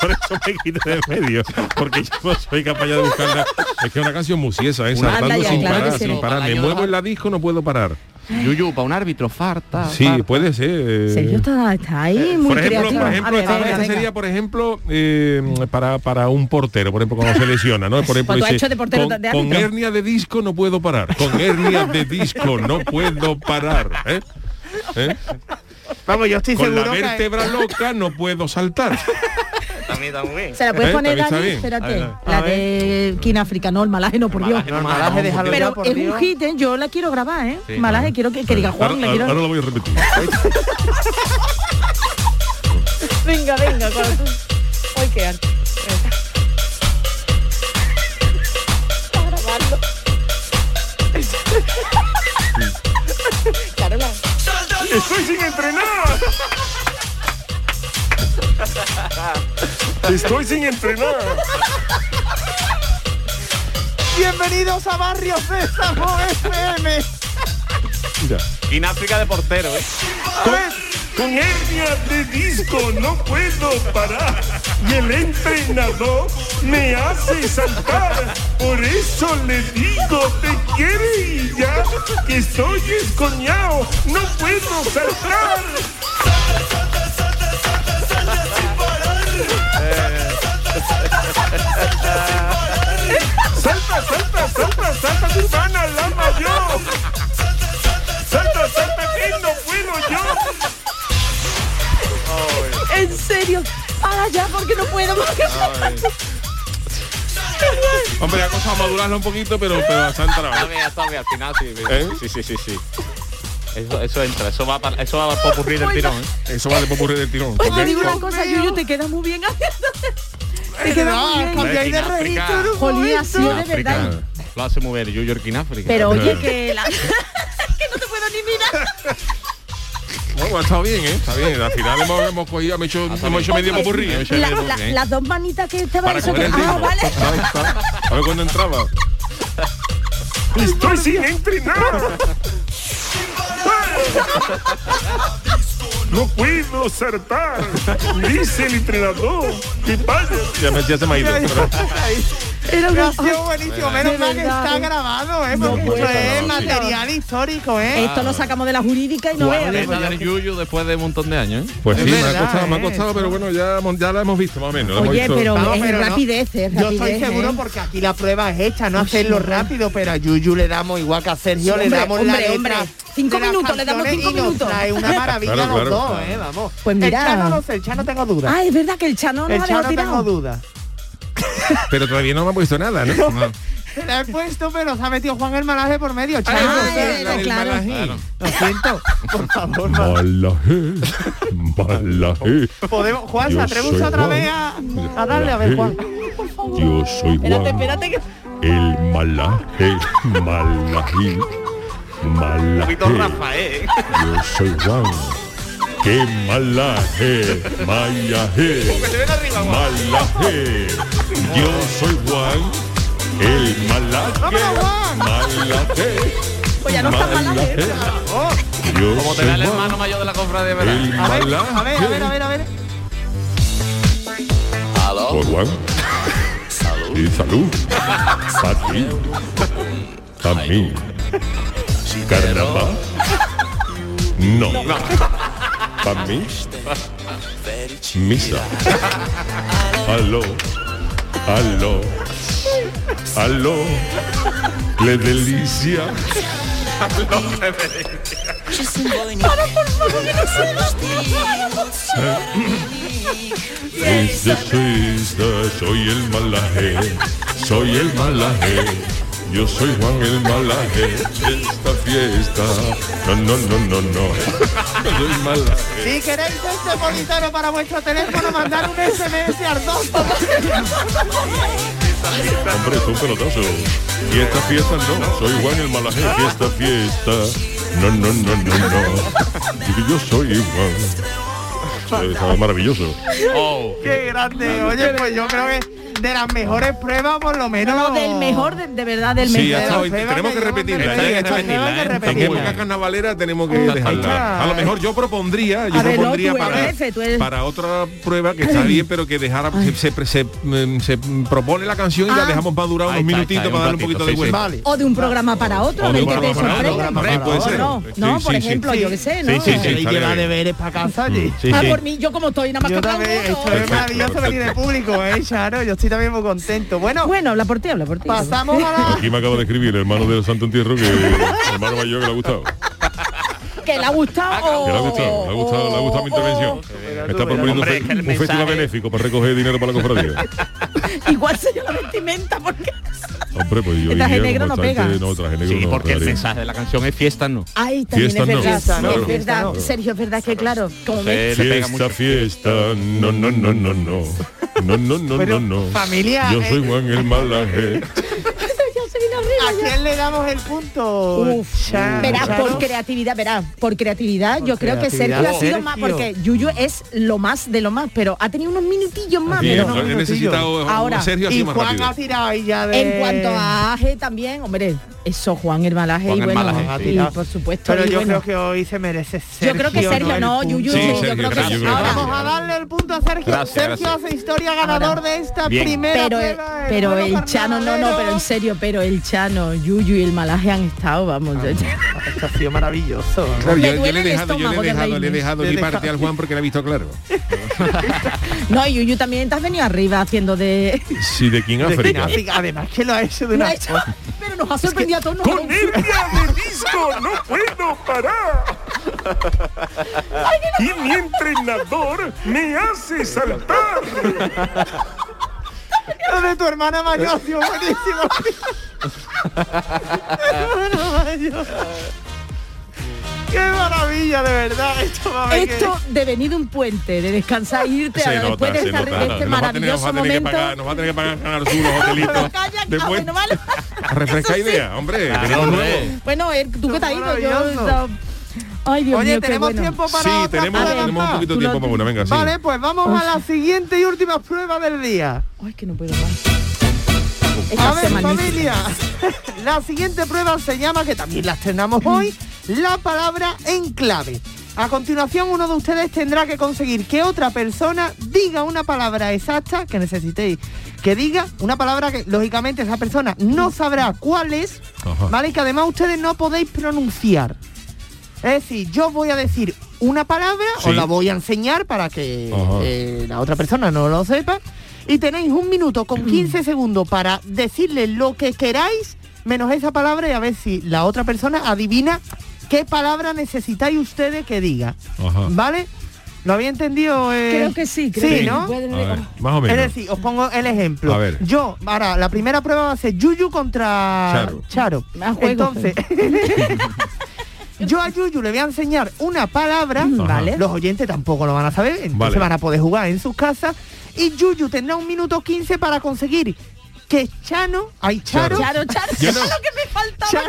por eso me quité de medio. Porque yo no soy capaz ya de buscarla. Es que es una canción musiesa, ¿eh? Una- Saltando ya, sin claro parar, sí. sin parar. Me muevo en la disco, no puedo parar. Yuyu, para un árbitro, farta. Sí, farta. puede ser. eh, Sergio está, está ahí muy por ejemplo, creativo. por ejemplo, ver, esta, venga, esta venga. sería, por ejemplo, eh, para, para un portero, por ejemplo, cuando se lesiona, ¿no? Por ejemplo, Pues has dice, hecho de portero con, de con árbitro". hernia de disco no puedo parar. Con hernia de disco no puedo parar. ¿eh? Vamos, yo estoy Con la seguro que... vértebra loca no puedo saltar. También está muy bien. Se la puedes ¿Eh? poner, Dani, espérate. Ver, La de King África, no, el malaje no, por Dios. No, el Malaje, déjalo ya, Pero por es Dios. un hit, ¿eh? yo la quiero grabar, ¿eh? Sí. Malaje, quiero que, que diga Juan, ahora, la quiero... ahora lo voy a repetir. Venga, venga, cuando tú... Ay, qué arte. Venga. Para grabarlo. Entrenar! Estoy sin entrenar. Bienvenidos a Barrio Sésamo FM. Ya. África de portero, ¿eh? Con, con hernia de disco no puedo parar. Y el entrenador me hace saltar. Por eso le digo, te quiere y ya. Que estoy escoñado, no puedo saltar. Salta, salta, salta, salta, tu hermana, la mayor. Salta, salta, que no puedo yo. En serio. Para ya porque no puedo. Porque... Hombre, ha costado madurarlo un poquito, pero, pero se ha entrado. Está bien, está bien, al final sí. ¿Eh? Sí, sí, sí, sí. Eso, eso entra, eso va para, eso va a popurrir del tirón, ¿eh? Eso vale popurrí del tirón. ¿ok? te digo una cosa, Yuyu, te queda muy bien Te queda muy bien. cambiáis de registro ha sido de verdad. Lo hace muy bien, New York en África. Pero oye, que la... que no te puedo ni mirar. Bueno, ha estado bien, ¿eh? Está bien. Al final hemos, hemos cogido, hemos hecho, hemos hecho medio popurrí. ¿eh? La- la- las dos manitas que estaban Para eso coger el que- ah, vale. A ver cuándo entraba. Estoy sin entrenar. No puedo saltar. Dice el entrenador. Que vaya. Ya, me, ya se me ha ido. Era Ha una... sido buenísimo, menos de mal que verdad. está grabado, ¿eh? No puedo, esto es no, sí. material histórico, ¿eh? Esto lo sacamos de la jurídica y no veas. Del Yuyu después de un montón de años, ¿eh? Pues sí, Es me ha verdad, costado, me ha ¿eh? costado, pero bueno, ya, ya la hemos visto más o menos. Oye, pero Vamos, es pero no. rapidez, es Yo rapidez. estoy seguro ¿eh? porque aquí la prueba es hecha, no hacerlo rápido, pero a Yuyu le damos igual que a Sergio, Sí, le damos hombre, la letra hombre. Cinco de minutos, le damos cinco minutos. trae una maravilla Claro, los claro, dos, claro. eh, vamos. Pues mira. El Chano no sé, el Chano tengo dudas. Ah, es verdad que el Chano nos el ha Chano tengo tirado. dudas. Pero todavía no me ha puesto nada, ¿no? Se la he puesto, pero se ha metido Juan el malaje por medio. Chano, Ah, no eh, lo- claro. Lo siento, por favor. ma- Malaje, malaje. Podemos, Juan, ¿se atreve otra Juan. vez a, a darle? A ver, Juan. Yo soy Espérate, Juan, espérate que... el malaje, malaje, malaje. Rafael. Yo soy Juan. ¡Qué malaje! ¡Mayaje! ¡Malaje! Yo soy Juan, el malaje. ¡Malaje! Pues ya no está malaje. Yo Como te da el hermano mayor de la cofradía, ¿verdad? el A ver, malaje. a ver, a ver, a ver, a ver. Por Juan. Y salud. Para ti. Para mí. Carnaval. No. Para mí. Misa. Aló. Aló. Aló. Le delicia. Fiesta, fiesta, soy el malaje, soy el malaje, yo soy Juan el malaje, esta fiesta, no, no, no, no, no, yo soy malaje. Si queréis este monitero para vuestro teléfono, mandar un SMS al 2 Hombre, es un pelotazo. Y esta fiesta no, soy Juan el malaje, fiesta, fiesta, no, no, no, no, no, y yo soy Juan. Está maravilloso. Oh. ¡Qué grande! Oye, pues yo creo que de las mejores pruebas, por lo menos. No, no, del mejor, de, de verdad, del Sí, mejor. Prueba tenemos que que repetirla. ¿eh? de repetirla, ¿eh? En época carnavalera tenemos que dejarla. A lo mejor yo propondría, yo A ver, no, propondría eres para, tú eres- para otra prueba que está bien, pero que dejara, se, se- se- mm, se propone la canción y la Ah. dejamos para durar unos minutitos para darle un poquito de vuelta. Vale. O de un programa para otro, de un qué te programa para otro, sorprende. No, no, por ejemplo, yo qué sé, ¿no? Sí, sí, sí. ¿Queréis estaría llevar bien. deberes para casa por mí, yo como estoy nada más Yo que también, aplaudo. esto es Perfecto, maravilloso venir de público, ¿eh, Charo? Yo estoy también muy contento. Bueno, Bueno, habla por ti, habla por ti. pasamos a la... Aquí me acaba de escribir el hermano del Santo Entierro que el hermano mayor que le ha gustado. Que le ha gustado Que le ha gustado, le ha gustado, le ha gustado mi intervención. Me está proponiendo un festival benéfico para recoger dinero para la cofradía. Igual se yo la vestimenta porque... Hombre, pues yo El traje negro como no bastante- pega. No, traje negro Sí, no, porque el mensaje de la canción es fiesta, ¿no? Ay, también Fiesta es no. verdad. Fiesta no, es verdad. no. Sergio, es verdad que claro, como me... Fiesta, fiesta, no, no, no, no, no. No, no, no, Pero, no, no. familia, Yo eh. soy Juan el malaje. ¿A quién le damos el punto? Uf, Charo? por creatividad, verás, por creatividad, yo creo que. Sergio ha sido más, porque Yuyu es lo más de lo más, pero ha tenido unos minutillos más. Bien, pero he necesitado Ahora, Sergio ha Y más Juan rápido. ha tirado ahí ya de... En cuanto a Aje también, hombre, eso Juan el malaje Juan y el bueno, Malaje, sí. y por supuesto. Pero y yo bueno. creo que hoy se merece Sergio. Yo creo que Sergio no, el Yuyu, sí, yo Sergio, creo que gracias, sí. yo creo que Vamos sí. a darle el punto a Sergio. Gracias, Sergio gracias. hace historia ganador de esta Bien. primera pero, prueba. pero bueno el Chano, no, no, pero en serio, pero el Chano, Yuyu y el malaje han estado, vamos. Esto ha sido maravilloso. Claro, yo, yo le he el dejado, yo le he de dejado, le he dejado Le mi he parte al Juan porque la ha visto claro. No, y Yuyu también te has venido arriba haciendo de... Sí, de King África. Además que lo ha hecho de una pero nos ha sorprendido ¡Con hernia de disco no puedo parar! Y mi entrenador me hace saltar. Lo de tu hermana mayor sido buenísimo. Hermana mayor. Qué maravilla, de verdad. Esto va a ver que- Esto de venir de un puente, de descansar e irte Se a, nota, después de, esta- nota. de este Nos va a tener- nos maravilloso va a tener que momento. pagar- nos va a tener que pagar Canal Sur los hotelitos. Después, bueno, vale. refresca idea, hombre. venimos nuevos. Bueno, tú que te has ido, yo... Ay, Dios Oye, mío, tenemos bueno. tiempo para Sí, otra tenemos, prueba tenemos un poquito de tiempo para una, venga, sí. Vale, pues vamos a la siguiente y última prueba del día. Ay, que no puedo más. A ver, familia, la siguiente prueba se llama, que también la estrenamos hoy, la palabra en clave. A continuación, uno de ustedes tendrá que conseguir que otra persona diga una palabra exacta que necesitéis. Que diga una palabra que, lógicamente, esa persona no sabrá cuál es, Ajá. ¿vale? Y que además ustedes no podéis pronunciar. Es decir, yo voy a decir una palabra, Sí. os la voy a enseñar para que eh, la otra persona no lo sepa. Y tenéis un minuto con 15 segundos para decirle lo que queráis, menos esa palabra, y a ver si la otra persona adivina qué palabra necesitáis ustedes que diga. Ajá. ¿Vale? ¿Lo había entendido? eh? Creo que sí, creo sí, que ¿no? A ver, más o menos. Es decir, os pongo el ejemplo. A ver. Yo, ahora, la primera prueba va a ser Yuyu contra Charo. Charo. Entonces, yo a Yuyu le voy a enseñar una palabra, Vale. Los oyentes tampoco lo van a saber, entonces Vale. van a poder jugar en sus casas. Y Yuyu tendrá un minuto 15 para conseguir que Chano, ay Charo, Charo, Charo, Yo no- lo que me faltaba.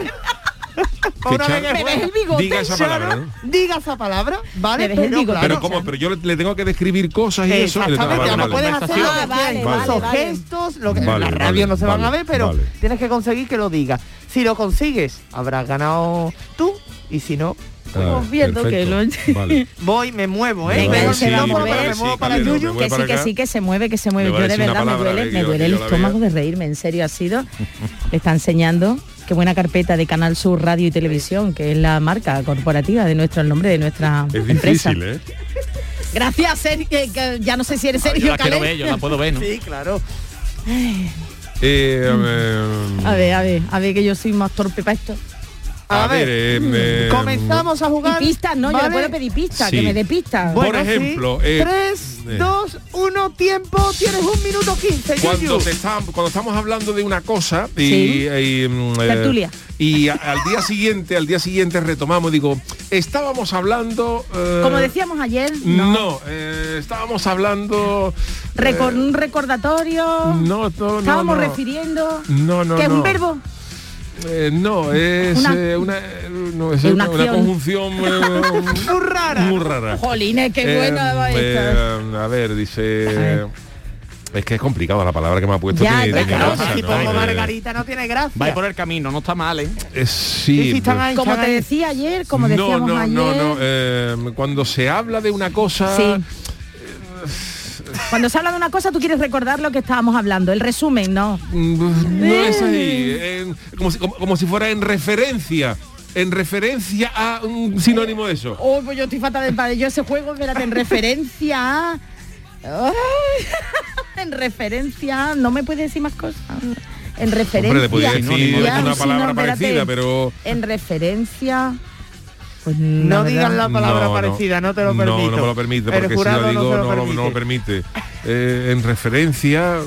Me ves el bigote. diga esa palabra, ¿no? diga esa palabra, ¿vale? Me ves el bigote. Pero ¿cómo? Pero yo le, le tengo que describir cosas y eso. Exactamente, vale. puedes hacer lo Ah, que vale, quieras, vale, incluso vale. gestos, lo que en la radio no se van a ver, pero tienes que conseguir que lo diga. Si lo consigues, habrás ganado tú y si no, Ah, viendo que lo- Vale. voy, me muevo, ¿eh? Venga, pero me Sí, muevo para Yuyu. Que sí, que sí, que se mueve, que se mueve. Yo de verdad me duele, eh, me duele el estómago de reírme, en serio ha sido. Le está enseñando qué buena carpeta de Canal Sur Radio y Televisión, que es la marca corporativa de nuestro el nombre de nuestra Es empresa. difícil, ¿eh? Gracias, Sergio, ya no sé si eres Yo Sergio la quiero ver, yo la puedo ver, ¿no? Sí, claro. Eh, um, A ver, a ver, a ver que yo soy más torpe para esto. A, A ver, ver, eh, eh, comenzamos a Y jugar. pistas, no, yo le puedo pedir pistas, Sí. que me dé pistas. Por Bueno, sí. ejemplo, eh, 3, eh. 2, 1, tiempo. Tienes un minuto 15, cuando, Yuyu. te está- cuando estamos hablando de una cosa y, Sí. y, mm, eh, y a- al día siguiente al día siguiente retomamos digo estábamos hablando eh, Como decíamos ayer, no, no. eh, estábamos hablando Recor- eh, un recordatorio. no, no, no, Estábamos no. refiriendo. no, no, que es un verbo. Eh, no, es Una- eh, una, no, es Una una, conjunción eh, Muy rara. muy rara. Jolines, qué Eh, buena va esta. eh, a ver, dice. ver. Es que es complicado la palabra que me ha puesto. Ya, tiene- ya, tiene claro, gracia, si ¿no? pongo Eh, Margarita no tiene gracia. Va por el camino, no está mal, ¿eh? eh, Sí, están pero- ahí, Como te ahí. decía ayer, como no, decíamos no, ayer. no, no. eh, cuando se habla de una cosa. Sí. Cuando se habla de una cosa, tú quieres recordar lo que estábamos hablando. El resumen, ¿no? mm, No es ahí. como, si, como- como si fuera en referencia. En referencia a un sinónimo de eso. Oh, pues yo estoy fatal de padre. Yo ese juego, espérate, en referencia a... En referencia a- No me puedes decir más cosas. En referencia... Hombre, le podía decir una palabra parecida, pero. En referencia... Pues No ¿verdad? digas la palabra No, no. parecida, no te lo No, permito. no me lo permite, porque si lo digo no, se lo no, no permite. Eh, en referencia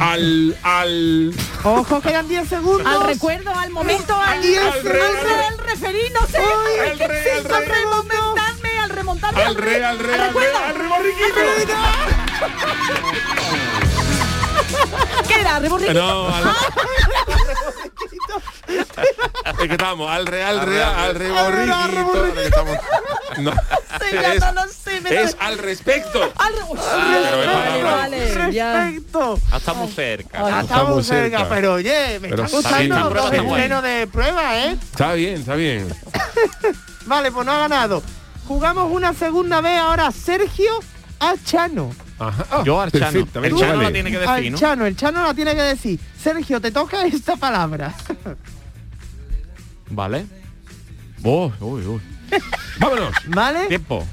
al al Ojo, quedan 10 segundos. Al recuerdo, al momento, al, Diez al, segundos. al, al referir, no sé. Ay, al re- al re- al remontarme, al remontarme. al re al re al re al reborriquito. ¿Qué era? ¿Reborriquito? No, al- Es que estamos al real, real, al re borriquito, que estamos- No, es, no lo sé, me es al respecto. Al- pero Vale, ya. Perfecto. Ah, Estamos cerca. Ya estamos cerca, cerca. pero oye, me Pero está gustando los estrenos de prueba, ¿eh? Está bien, está bien. Vale, pues no ha ganado. Jugamos una segunda vez ahora Sergio a Chano. Ajá. Ah, Yo al Chano. El Chano vale. la tiene que Al decir, ¿no? Chano, el Chano la tiene que decir. Sergio, te toca esta palabra. Vale. Oh, uy, uy. Vámonos. ¿Vale? Tiempo.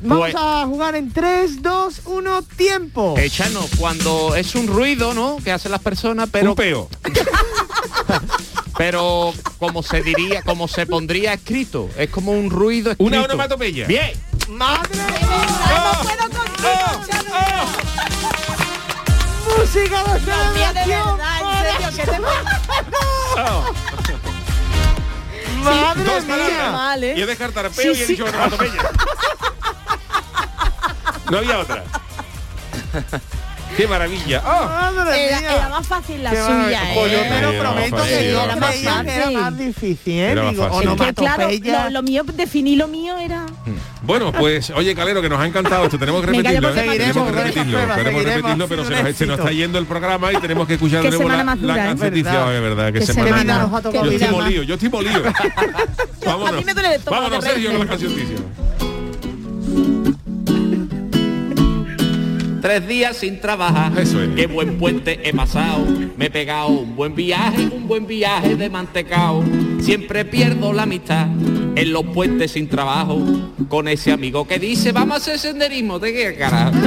Vamos Pues- a jugar en 3, 2, 1, tiempo. Eh, Chano, cuando es un ruido, ¿no? Que hacen las personas, pero Un peo. pero como se diría, como se pondría escrito, es como un ruido escrito. Una onomatopeya. Bien. ¡Madre ¡Ah! No puedo contigo, Chano. música de Mía, de celebración! verdad, ¡Madre Dos mía! palabras. mal, ¿eh? Y he descartado Sí, peo y he sí. dicho onomatopeya. No había otra. Qué maravilla. ¡Madre Era, mía! era más fácil la Qué suya, maravilla. Pues yo ¿eh? te lo Era más prometo fácil, que yo era más creía fácil. que era más difícil, ¿eh? Era más Digo, fácil. Es que claro, lo, lo mío, definí lo mío era... Bueno, pues, oye, Calero, que nos ha encantado esto. Tenemos que repetirlo, ¿eh? Tenemos que repetirlo, pruebas, queremos seguiremos, repetirlo, pero se nos, se nos éxito. está yendo el programa y tenemos que escuchar de nuevo la, la dura, ¿eh? canción. Verdad. Que Qué semana. semana. nos ha Yo estoy molido, yo estoy molido. Vámonos. A mí me duele el estómago Vámonos, de Sergio, con la repente. Tres días sin trabajar. Eso es. Qué buen puente he pasado. Me he pegado un buen viaje, un buen viaje de mantecao. Siempre pierdo la amistad en los puentes sin trabajo. Con ese amigo que dice, vamos a hacer senderismo. ¿De qué carajo?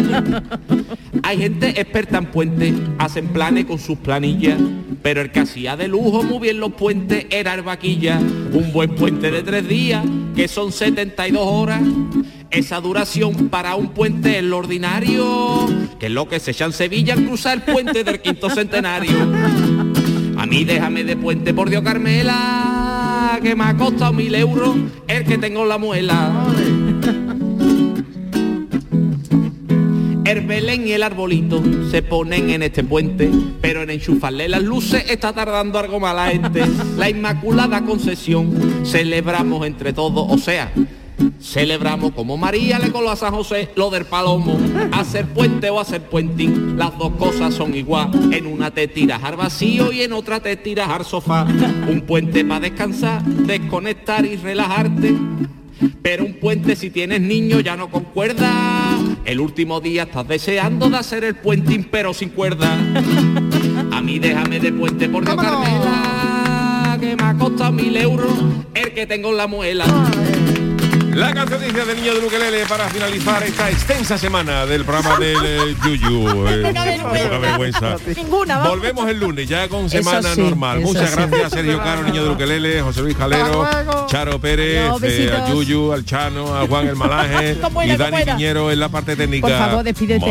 Hay gente experta en puentes, hacen planes con sus planillas. Pero el que hacía de lujo muy bien los puentes era el vaquilla. Un buen puente de tres días, que son 72 horas. Esa duración para un puente es lo ordinario, que es lo que se echa en Sevilla al cruzar el puente del quinto centenario. A mí déjame de puente, por Dios Carmela, que me ha costado mil euros el que tengo en la muela. El Belén y el arbolito se ponen en este puente, pero en enchufarle las luces está tardando algo más la gente. La Inmaculada Concesión celebramos entre todos, o sea, celebramos como María le coló a San José lo del palomo. Hacer puente o hacer puenting, las dos cosas son igual. En una te tiras al vacío y en otra te tiras al sofá. Un puente para descansar, desconectar y relajarte. Pero un puente si tienes niño ya no concuerda. El último día estás deseando de hacer el puenting pero sin cuerda. A mí déjame de puente por ¡Vámonos! Carmela, que me ha costado mil euros el que tengo en la muela. La cancioncilla del niño de Luquelele para finalizar esta extensa semana del programa del eh, Yuyu. eh, Poca vergüenza. poca vergüenza. Ninguna, vamos. Volvemos el lunes ya con semana sí, normal. Muchas sí. gracias Sergio Caro, niño de Luquelele, José Luis Calero. Charo Pérez, eh, a. Yuyu, al Chano, a Juan el Malaje y Dani. Piñero en la parte técnica. Por favor, despídete.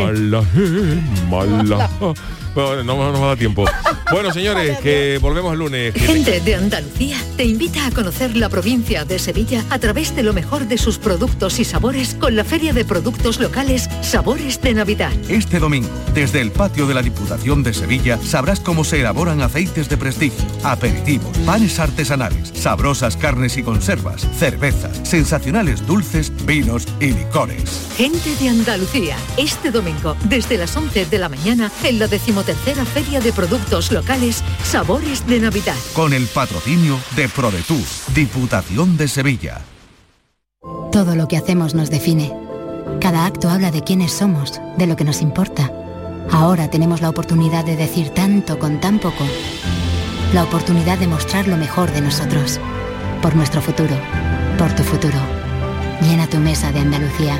Malaje. Bueno, no, no nos va a dar tiempo. Bueno, señores, que volvemos el lunes. Gente de Andalucía te invita a conocer la provincia de Sevilla a través de lo mejor de sus productos y sabores con la Feria de Productos Locales Sabores de Navidad. Este domingo, desde el patio de la Diputación de Sevilla, sabrás cómo se elaboran aceites de prestigio, aperitivos, panes artesanales, sabrosas carnes y conservas, cervezas, sensacionales dulces, vinos y licores. Gente de Andalucía, este domingo, desde las 11 de la mañana, en la decimotercera Feria de Productos Locales Sabores de Navidad. Con el patrocinio de ProDetour, Diputación de Sevilla. Todo lo que hacemos nos define. Cada acto habla de quiénes somos, de lo que nos importa. Ahora tenemos la oportunidad de decir tanto con tan poco. La oportunidad de mostrar lo mejor de nosotros. Por nuestro futuro. Por tu futuro. Llena tu mesa de Andalucía.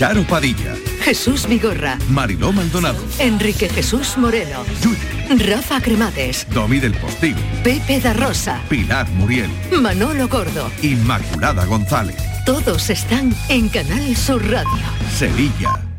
Charo Padilla, Jesús Vigorra, Mariló Maldonado, Enrique Jesús Moreno, Rafa Cremades, Domi del Postigo, Pepe da Rosa, Pilar Muriel, Manolo Gordo. Inmaculada González, Todos están en Canal Sur Radio. Sevilla.